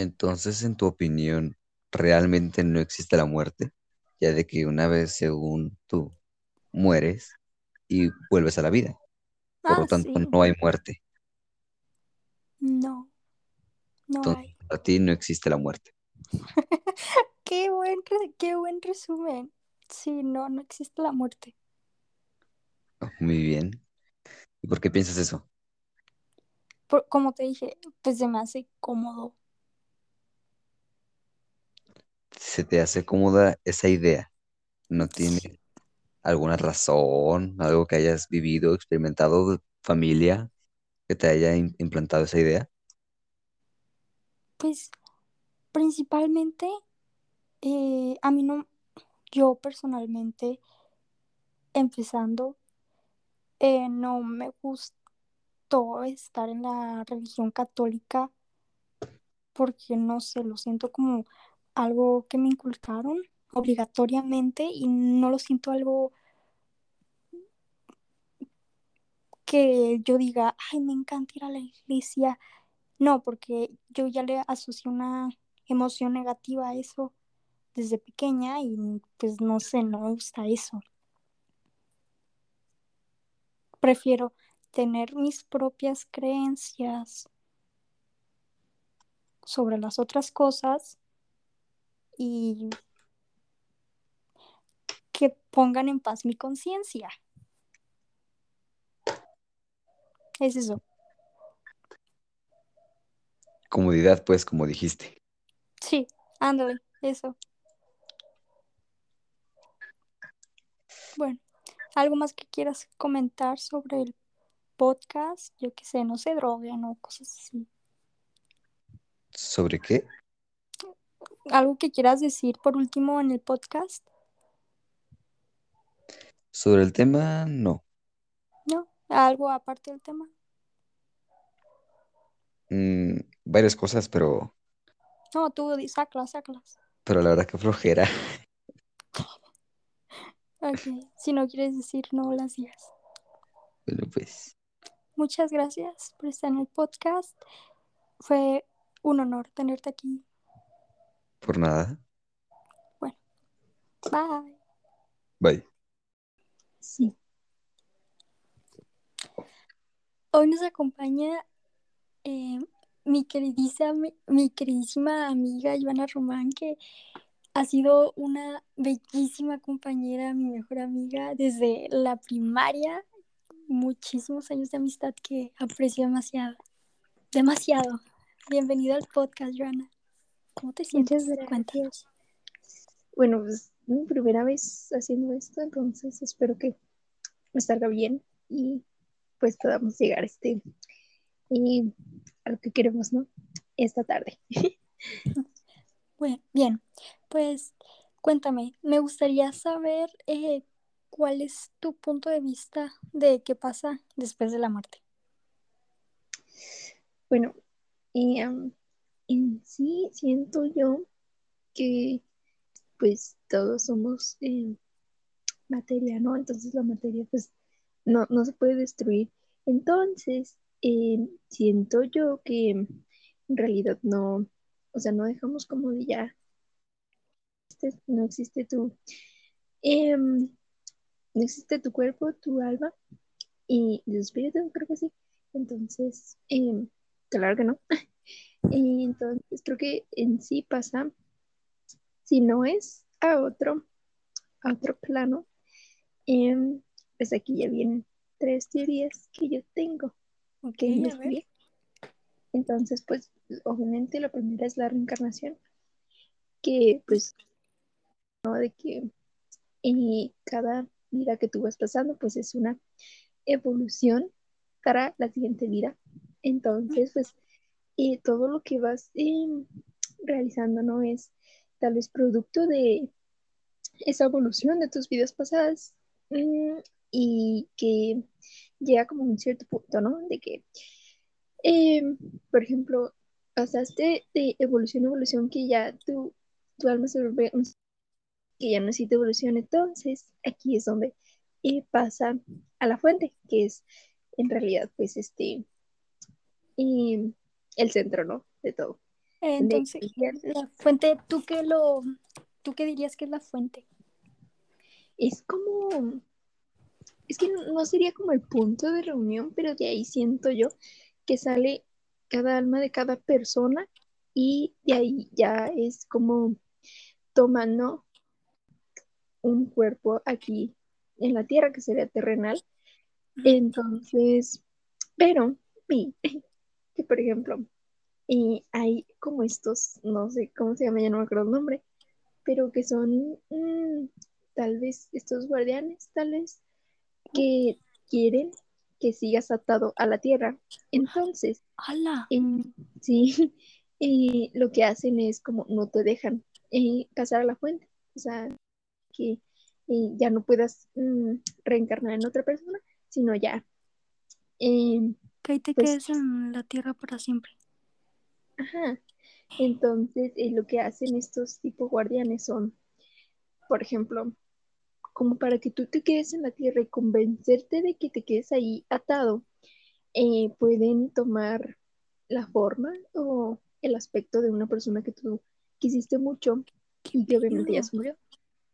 Entonces, en tu opinión, ¿realmente no existe la muerte? Ya de que una vez, según tú, mueres y vuelves a la vida. Por Ah, lo tanto, sí. no hay muerte. No, no Entonces, hay. para ti no existe la muerte. *laughs* Qué buen, qué buen resumen. Sí, no, no existe la muerte. Ah, Muy bien. ¿Y por qué piensas eso? Por- como te dije, pues se me hace cómodo. ¿Se te hace cómoda esa idea? ¿No tiene alguna razón, algo que hayas vivido, experimentado, de familia, que te haya im- implantado esa idea? Pues principalmente, eh, a mí no, yo personalmente, empezando, eh, no me gustó estar en la religión católica porque no sé, lo siento como algo que me inculcaron obligatoriamente y no lo siento algo que yo diga, ay, me encanta ir a la iglesia. No, porque yo ya le asocié una emoción negativa a eso desde pequeña y pues no sé, no me gusta eso. Prefiero tener mis propias creencias sobre las otras cosas y que pongan en paz mi conciencia. Es eso. Comodidad, pues, como dijiste. Sí, ándale, eso. Bueno, ¿algo más que quieras comentar sobre el podcast? Yo qué sé, no se droguen o cosas así. ¿Sobre qué? ¿Algo que quieras decir por último en el podcast? Sobre el tema, no. ¿No? ¿Algo aparte del tema? Mm, varias cosas, pero, No, tú sácalas, sácalas. pero la verdad que flojera. Ok, si no quieres decir, no las digas. Bueno, pues, Muchas gracias por estar en el podcast. Fue un honor tenerte aquí. Por nada. Bye. Bye. Sí. Hoy nos acompaña eh, mi, queridísima, mi queridísima amiga Joana Román, que ha sido una bellísima compañera, mi mejor amiga desde la primaria. Muchísimos años de amistad que aprecio demasiado. Demasiado. Bienvenida al podcast, Joana. ¿Cómo te sientes? Muchas Cuéntanos. Bueno, pues mi primera vez haciendo esto, entonces espero que me salga bien y pues podamos llegar a este y a lo que queremos, ¿no? Esta tarde. *laughs* Bueno, bien, pues cuéntame, me gustaría saber eh, cuál es tu punto de vista de qué pasa después de la muerte. Bueno, y, am, en sí siento yo que pues todos somos eh, materia, ¿no? Entonces la materia pues no, no se puede destruir. Entonces, eh, siento yo que en realidad no, o sea, no dejamos como de ya, no existe tu, em, no existe tu cuerpo, tu alma y tu espíritu, creo que sí. Entonces, em, claro que no. Y entonces creo que en sí pasa, si no es a otro, a otro plano, em, pues aquí ya vienen tres teorías que yo tengo. Ok, que a ver. Entonces, pues, obviamente la primera es la reencarnación, que pues, ¿no? De que eh, cada vida que tú vas pasando, pues es una evolución para la siguiente vida. Entonces, pues, eh, todo lo que vas eh, realizando, ¿no? Es tal vez producto de esa evolución de tus vidas pasadas mm, y que llega como un cierto punto, ¿no? De que, eh, por ejemplo, pasaste de evolución a evolución que ya tu, alma se vuelve que ya no necesita evolución, entonces aquí es donde eh, pasa a la fuente, que es en realidad pues este eh, el centro, ¿no? De todo. Entonces, la fuente, ¿tú qué lo, tú qué dirías que es la fuente? es como, es que no, no sería como el punto de reunión, pero de ahí siento yo que sale cada alma de cada persona y de ahí ya es como tomando un cuerpo aquí en la tierra que sería terrenal. Entonces, pero que por ejemplo, y hay como estos, no sé cómo se llama, ya no me acuerdo el nombre, pero que son mm, tal vez estos guardianes, tal vez, que quieren que sigas atado a la tierra. Entonces, ¡Hala! eh, sí, *laughs* eh, lo que hacen es como no te dejan eh, pasar a la fuente, o sea, que eh, ya no puedas mm, reencarnar en otra persona, sino ya. eh, Que ahí te pues- quedes en la tierra para siempre. Ajá. Entonces, eh, lo que hacen estos tipos guardianes son, por ejemplo, como para que tú te quedes en la tierra y convencerte de que te quedes ahí atado, eh, pueden tomar la forma o el aspecto de una persona que tú quisiste mucho y que obviamente ya se murió.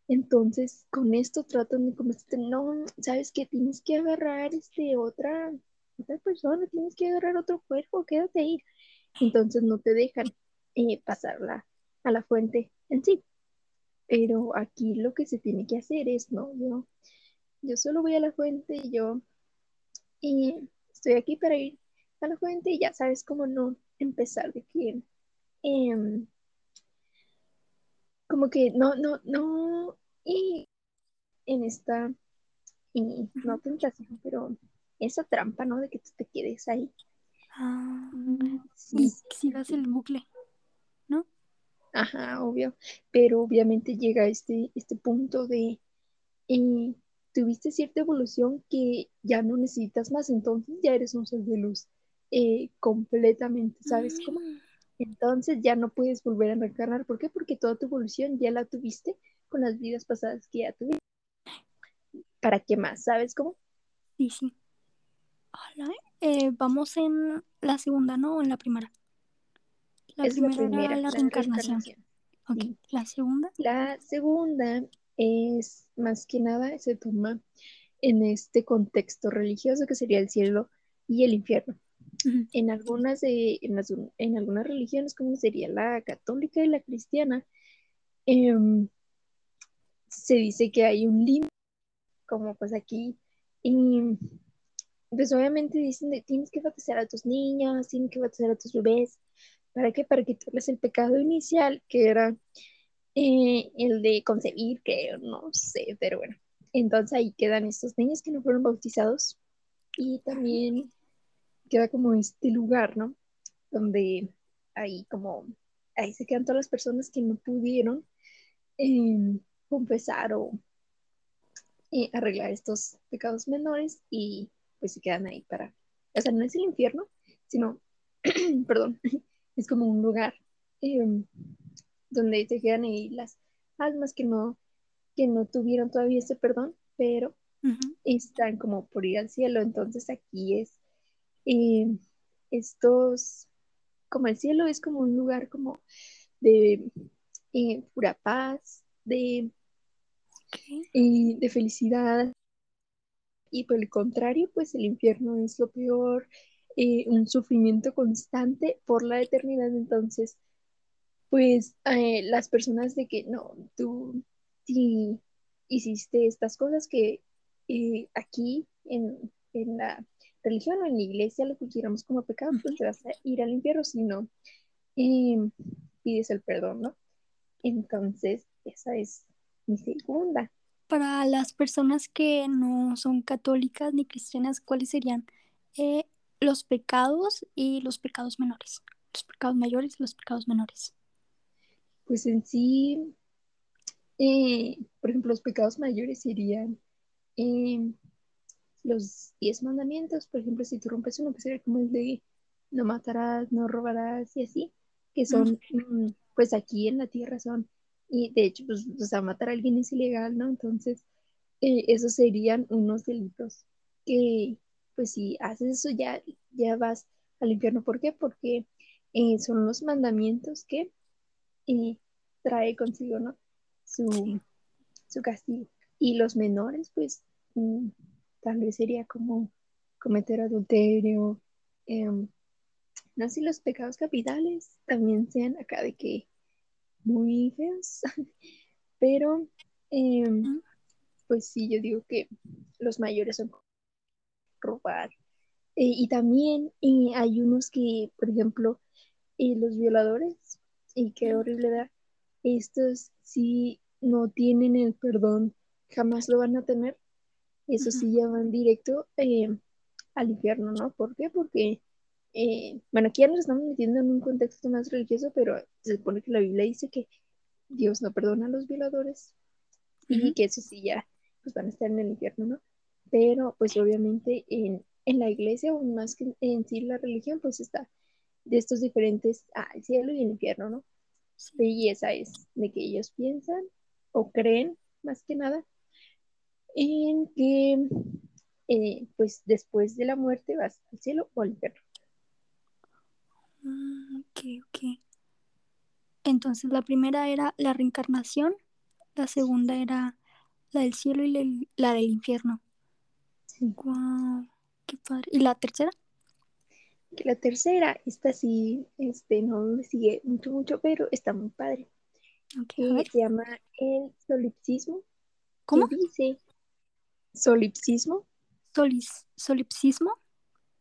Entonces, con esto tratan de convencerte, no, sabes que tienes que agarrar este otra, otra persona, tienes que agarrar otro cuerpo, quédate ahí. Entonces no te dejan eh, pasarla a la fuente en sí. Pero aquí lo que se tiene que hacer es, no, yo, yo solo voy a la fuente y yo y estoy aquí para ir a la fuente y ya sabes cómo no empezar de que em, como que no, no, no, y en esta, y no tentación, pero esa trampa, ¿no? De que tú te quedes ahí. Ah, Sí, y sigas el bucle. Ajá, obvio. Pero obviamente llega este, este punto de eh, tuviste cierta evolución que ya no necesitas más, entonces ya eres un ser de luz eh, completamente, ¿sabes cómo? Entonces ya no puedes volver a reencarnar. ¿Por qué? Porque toda tu evolución ya la tuviste con las vidas pasadas que ya tuviste. ¿Para qué más? ¿Sabes cómo? Sí, sí. Hala, eh, vamos en la segunda, ¿no? O en la primera. La es la primera era primera, la reencarnación. reencarnación. Sí. la segunda. La segunda es más que nada se toma en este contexto religioso que sería el cielo y el infierno. En algunas, de, en, las- en algunas religiones, como sería la católica y la cristiana, em, se dice que hay un límite, como pues aquí, y pues obviamente dicen de tienes que bautizar a tus niños, tienes que bautizar a tus bebés, ¿para qué? Para quitarles el pecado inicial, que era eh, el de concebir, creo, no sé, pero bueno. Entonces ahí quedan estos niños que no fueron bautizados y también queda como este lugar, ¿no? Donde ahí como, ahí se quedan todas las personas que no pudieron eh, confesar o eh, arreglar estos pecados menores y pues se quedan ahí para, o sea, no es el infierno, sino, *clears throat* perdón, *laughs* es como un lugar eh, donde se quedan ahí las almas que no, que no tuvieron todavía ese perdón, pero están como por ir al cielo. Entonces aquí es eh, estos, como el cielo es como un lugar como de eh, pura paz, de, de felicidad. Y por el contrario, pues el infierno es lo peor, eh, un sufrimiento constante por la eternidad. Entonces, pues eh, las personas de que no, tú sí hiciste estas cosas que eh, aquí en, en, la religión o en la iglesia lo consideramos como pecado, pues te vas a ir al infierno si no em, pides el perdón, ¿no? Entonces, esa es mi segunda. Para las personas que no son católicas ni cristianas, ¿cuáles serían eh, los pecados y los pecados menores? Los pecados mayores y los pecados menores. Pues en sí, eh, por ejemplo, los pecados mayores serían em, los diez mandamientos. Por ejemplo, si tú rompes uno, pues sería como el de no matarás, no robarás y así, que son, mm, pues aquí en la tierra son, y de hecho, pues, o sea, matar a alguien es ilegal, ¿no? Entonces, eh, esos serían unos delitos que, pues si haces eso ya, ya vas al infierno. ¿Por qué? Porque eh, son los mandamientos que y trae consigo, ¿no? Su, su castigo. Y los menores, pues, mm, tal vez sería como cometer adulterio, em, no sé si los pecados capitales también sean acá de que muy feos, *laughs* pero em, pues sí, yo digo que los mayores son robar. Eh, y también eh, hay unos que, por ejemplo, eh, los violadores y qué horrible da. Estos sí no tienen el perdón, jamás lo van a tener. Eso sí ya van directo eh, al infierno, ¿no? ¿Por qué? Porque, eh, bueno, aquí ya nos estamos metiendo en un contexto más religioso, pero se supone que la Biblia dice que Dios no perdona a los violadores y que eso sí ya pues van a estar en el infierno, ¿no? Pero pues obviamente en, en la iglesia, o más que en sí la religión, pues está de estos diferentes al cielo y el infierno, ¿no? Y esa es de que ellos piensan o creen, más que nada, en que eh, pues después de la muerte vas al cielo o al infierno. Ah, ok, ok. Entonces la primera era la reencarnación, la segunda era la del cielo y la del infierno. Sí. Wow, qué padre. ¿Y la tercera? la tercera, esta sí, este, no me sigue mucho, mucho, pero está muy padre. Okay, se llama el solipsismo. ¿Cómo? Dice solipsismo. Solis, ¿Solipsismo?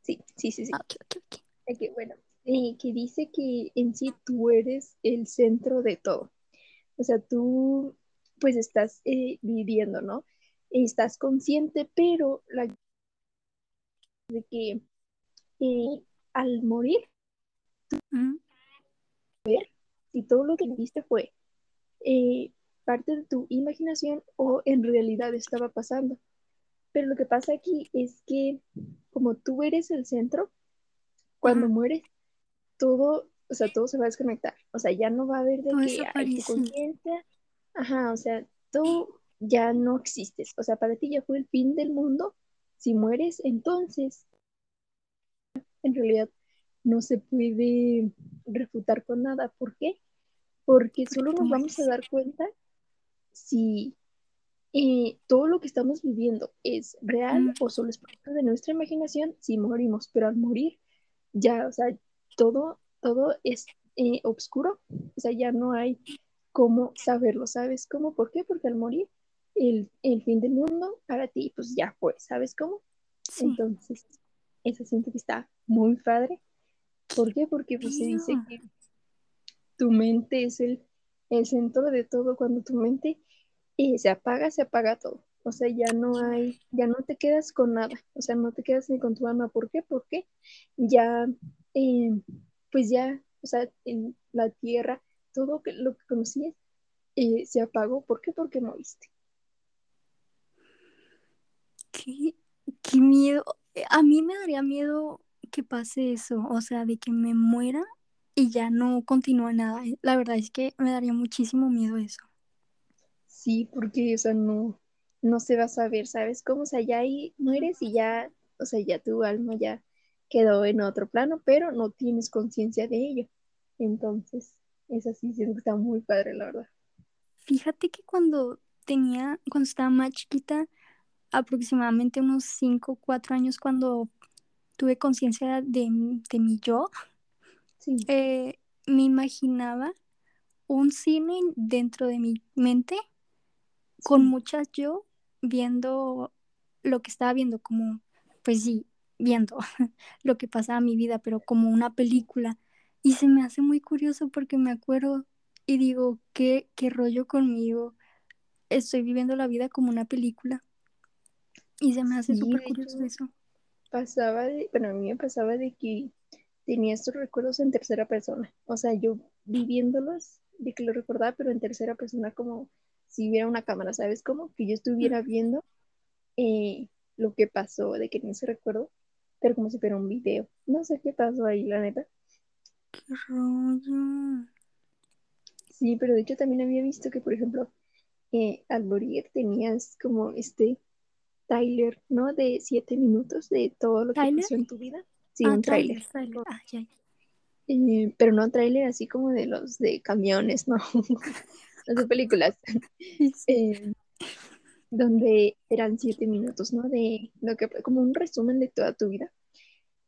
Sí, sí, sí, sí. Ah, okay, okay, okay. Okay, bueno, eh, que dice que en sí tú eres el centro de todo. O sea, tú pues estás eh, viviendo, ¿no? Estás consciente, pero la de que eh, al morir, ver si todo lo que viste fue eh, parte de tu imaginación o en realidad estaba pasando. Pero lo que pasa aquí es que como tú eres el centro, cuando mueres, todo, o sea, todo se va a desconectar. O sea, ya no va a haber de que hay tu conciencia. Ajá, o sea, tú ya no existes. O sea, para ti ya fue el fin del mundo. Si mueres, entonces en realidad no se puede refutar con nada. ¿Por qué? Porque solo nos vamos a dar cuenta si eh, todo lo que estamos viviendo es real Mm. o solo es producto de nuestra imaginación si morimos. Pero al morir, ya, o sea, todo, todo es eh, oscuro. O sea, ya no hay cómo saberlo, ¿sabes cómo? ¿Por qué? Porque al morir, el, el fin del mundo para ti, pues ya fue, ¿sabes cómo? Sí. Entonces, eso siento que está muy padre. ¿Por qué? Porque pues, se dice que tu mente es el, el centro de todo. Cuando tu mente eh, se apaga, se apaga todo. O sea, ya no hay, ya no te quedas con nada. O sea, no te quedas ni con tu alma. ¿Por qué? Porque ya, eh, pues ya, o sea, en la tierra, todo que- lo que conocías eh, se apagó. ¿Por qué? Porque moriste. Qué, qué miedo. Eh, A mí me daría miedo que pase eso, o sea, de que me muera y ya no continúa nada. Eh, La verdad es que me daría muchísimo miedo eso. Sí, porque, o sea, no, no se va a saber, ¿sabes? cómo? O sea, ya ahí mueres y ya, o sea, ya tu alma ya quedó en otro plano, pero no tienes conciencia de ello. Entonces, es así, siento que está muy padre, la verdad. Fíjate que cuando tenía, cuando estaba más chiquita, aproximadamente unos 5 o 4 años, cuando tuve conciencia de, de mi yo, Sí, eh, me imaginaba un cine dentro de mi mente con sí. muchas yo viendo lo que estaba viendo, como, pues sí, viendo *laughs* lo que pasaba en mi vida, pero como una película. Y se me hace muy curioso porque me acuerdo y digo, ¿qué, qué rollo conmigo? Estoy viviendo la vida como una película. Y se me hace Sí, súper curioso eso. pasaba de, bueno, a mí me pasaba de que tenía estos recuerdos en tercera persona. O sea, yo viviéndolos, de que lo recordaba, pero en tercera persona como si hubiera una cámara, ¿sabes? Como que yo estuviera viendo eh, lo que pasó, de que no se recuerdo, pero como si fuera un video. No sé qué pasó ahí, la neta. ¿Qué rollo? Sí, pero de hecho también había visto que, por ejemplo, eh, al morir tenías como este tráiler, ¿no? De siete minutos de todo lo que pasó en tu vida. Sí, Ah, un tráiler. Ah, ya, ya. Eh, pero no tráiler así como de los de camiones, ¿no? *laughs* Las de películas. *laughs* Sí, sí. Eh, donde eran siete minutos, ¿no? De lo que como un resumen de toda tu vida.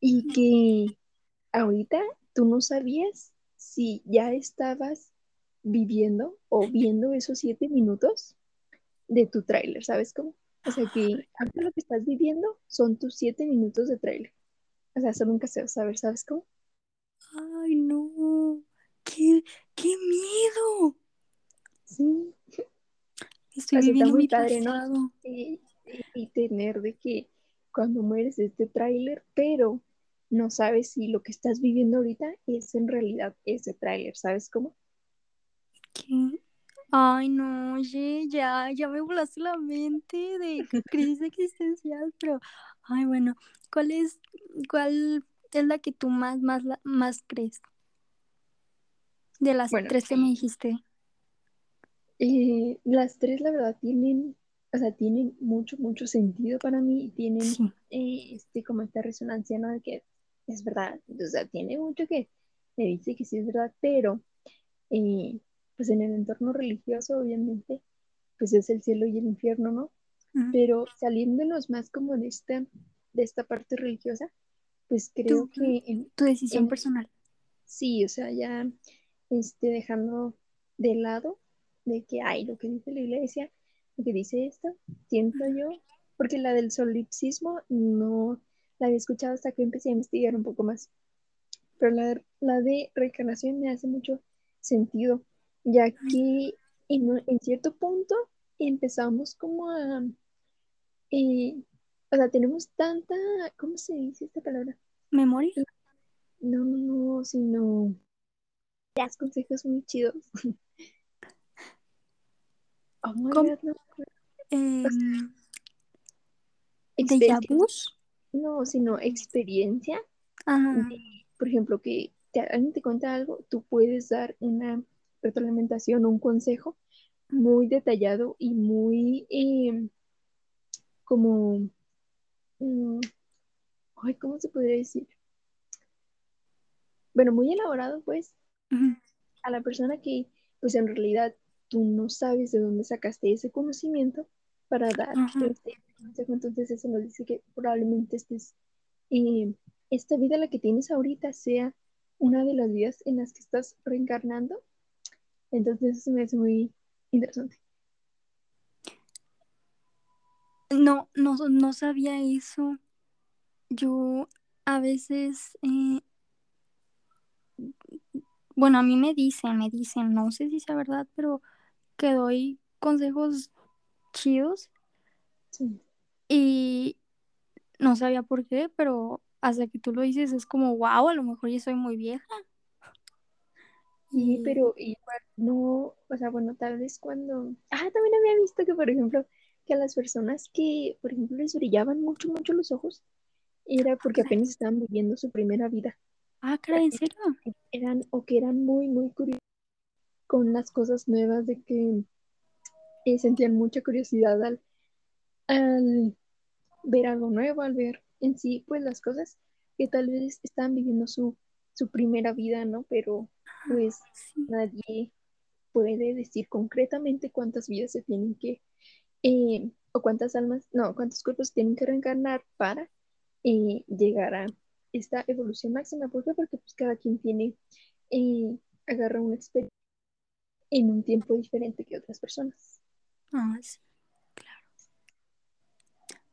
Y que ahorita tú no sabías si ya estabas viviendo o viendo esos siete minutos de tu tráiler, ¿sabes cómo? O sea que ahorita lo que estás viviendo son tus siete minutos de tráiler. O sea, eso nunca se va a saber, ¿sabes cómo? Ay, no. ¡Qué, qué miedo! Sí, Estoy está viviendo mi padre, ¿no? Y, tener de que cuando mueres este tráiler, pero no sabes si lo que estás viviendo ahorita es en realidad ese tráiler, ¿sabes cómo? ¿Qué? Ay, no, oye, ya, ya me volaste la mente de crisis existencial, pero, ay, bueno, ¿cuál es, cuál es la que tú más, más, más crees? De las Bueno, tres que me dijiste. Eh, las tres la verdad tienen, o sea, tienen mucho, mucho sentido para mí y tienen Sí. eh, este, como esta resonancia, ¿no? De que es verdad, o sea, tiene mucho que me dice que sí es verdad, pero eh, pues en el entorno religioso, obviamente, pues es el cielo y el infierno, ¿no? Ujú. Pero saliéndonos más como de esta, de esta parte religiosa, pues creo Tu, que en, tu decisión en- personal. sí, o sea, ya este, dejando de lado de que hay lo que dice la iglesia, lo que dice esto, siento yo, porque la del solipsismo no la había escuchado hasta que empecé a investigar un poco más, pero la, la de reencarnación me hace mucho sentido, ya que en cierto punto empezamos como a, eh, o sea, tenemos tanta, ¿cómo se dice esta palabra? ¿Memoria? No, no, no, sino das consejos muy chidos. *laughs* Oh my ¿Cómo? God, no. Em, *laughs* no, sino experiencia Ajá. de, por ejemplo, que te, alguien te cuenta algo, tú puedes dar una retroalimentación, un consejo muy detallado y muy eh, como, mm, ay, ¿cómo se podría decir? Bueno, muy elaborado, pues, a la persona que, pues en realidad tú no sabes de dónde sacaste ese conocimiento para dar este consejo. Entonces eso nos dice que probablemente estés, eh, esta vida la que tienes ahorita sea una de las vidas en las que estás reencarnando. Entonces eso me hace muy interesante. No, no, no sabía eso. Yo a veces, eh, bueno, a mí me dicen, me dicen, no sé si sea verdad, pero que doy consejos chidos Sí, y no sabía por qué, pero hasta que tú lo dices es como, wow, a lo mejor ya soy muy vieja. Sí, Y pero igual no, o sea, bueno, tal vez cuando... Ah, también había visto que, por ejemplo, que a las personas que, por ejemplo, les brillaban mucho, mucho los ojos, era porque caray. apenas estaban viviendo su primera vida. ah, caray, ¿en serio? Eran, o que eran muy, muy curiosos con las cosas nuevas, de que eh, sentían mucha curiosidad al, al ver algo nuevo, al ver en sí, pues las cosas que tal vez estaban viviendo su, su primera vida, ¿no? Pero pues nadie puede decir concretamente cuántas vidas se tienen que, eh, o cuántas almas, no, cuántos cuerpos se tienen que reencarnar para eh, llegar a esta evolución máxima. ¿Por qué? Porque pues cada quien tiene, eh, agarra una experiencia en un tiempo diferente que otras personas. Ah, sí, claro.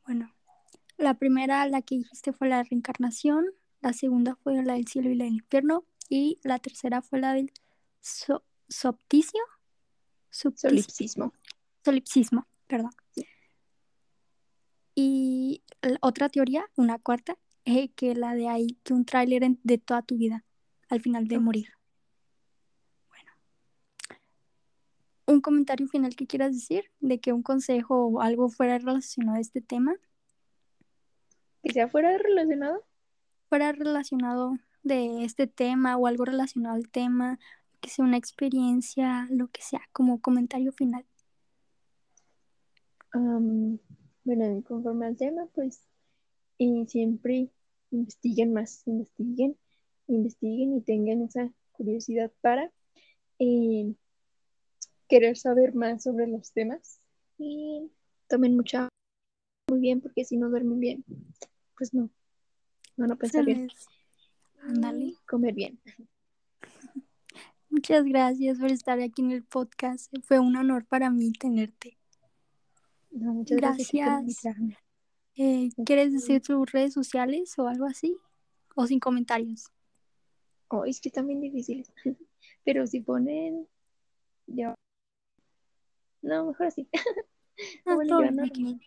Bueno, la primera, la que dijiste fue la reencarnación, la segunda fue la del cielo y la del infierno, y la tercera fue la del so sopticio. Subticio. Solipsismo. Solipsismo, perdón. Sí. Y otra teoría, una cuarta, es que la de ahí, que un tráiler de toda tu vida, al final de morir. ¿Un comentario final que quieras decir? De que un consejo o algo fuera relacionado a este tema, Que sea fuera relacionado. fuera relacionado de este tema o algo relacionado al tema, que sea una experiencia, lo que sea, como comentario final. Am, bueno, conforme al tema, pues y siempre investiguen más, investiguen, investiguen y tengan esa curiosidad para eh, querer saber más sobre los temas y tomen mucha muy bien porque si no duermen bien, pues no, no, no pensar bien, comer bien. Muchas gracias por estar aquí en el podcast. Fue un honor para mí tenerte. No, muchas gracias. Eh, ¿Quieres decir tus redes sociales o algo así? ¿O sin comentarios? Oh, es que bien difíciles, *laughs* pero si ponen, yo, no, mejor así. *laughs* Ah, Bueno, no, X. no.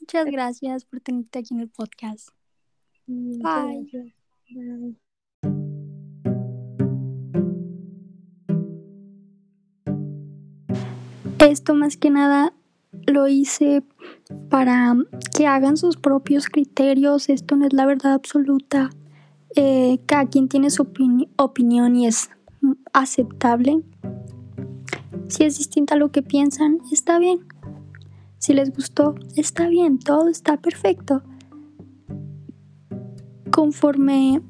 Muchas *laughs* gracias por tenerte aquí en el podcast. Mm, Bye. Esto más que nada lo hice para que hagan sus propios criterios. Esto no es la verdad absoluta. Eh, cada quien tiene su opini- opinión y es aceptable. Si es distinta a lo que piensan, está bien. Si les gustó, está bien. Todo está perfecto. Conforme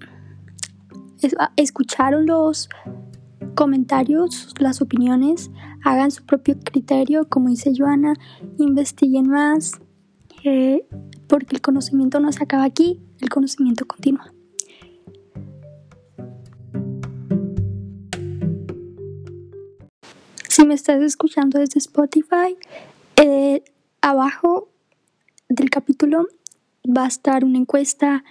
es- escucharon los comentarios, las opiniones, hagan su propio criterio, como dice Joana, investiguen más, eh, porque el conocimiento no se acaba aquí, el conocimiento continúa. Si me estás escuchando desde Spotify, eh, abajo del capítulo va a estar una encuesta,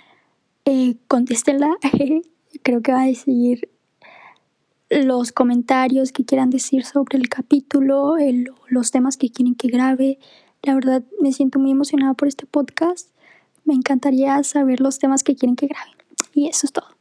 eh, contéstenla, *laughs* creo que va a decir los comentarios que quieran decir sobre el capítulo, los temas que quieren que grabe. La verdad me siento muy emocionada por este podcast. Me encantaría saber los temas que quieren que grabe. Y eso es todo.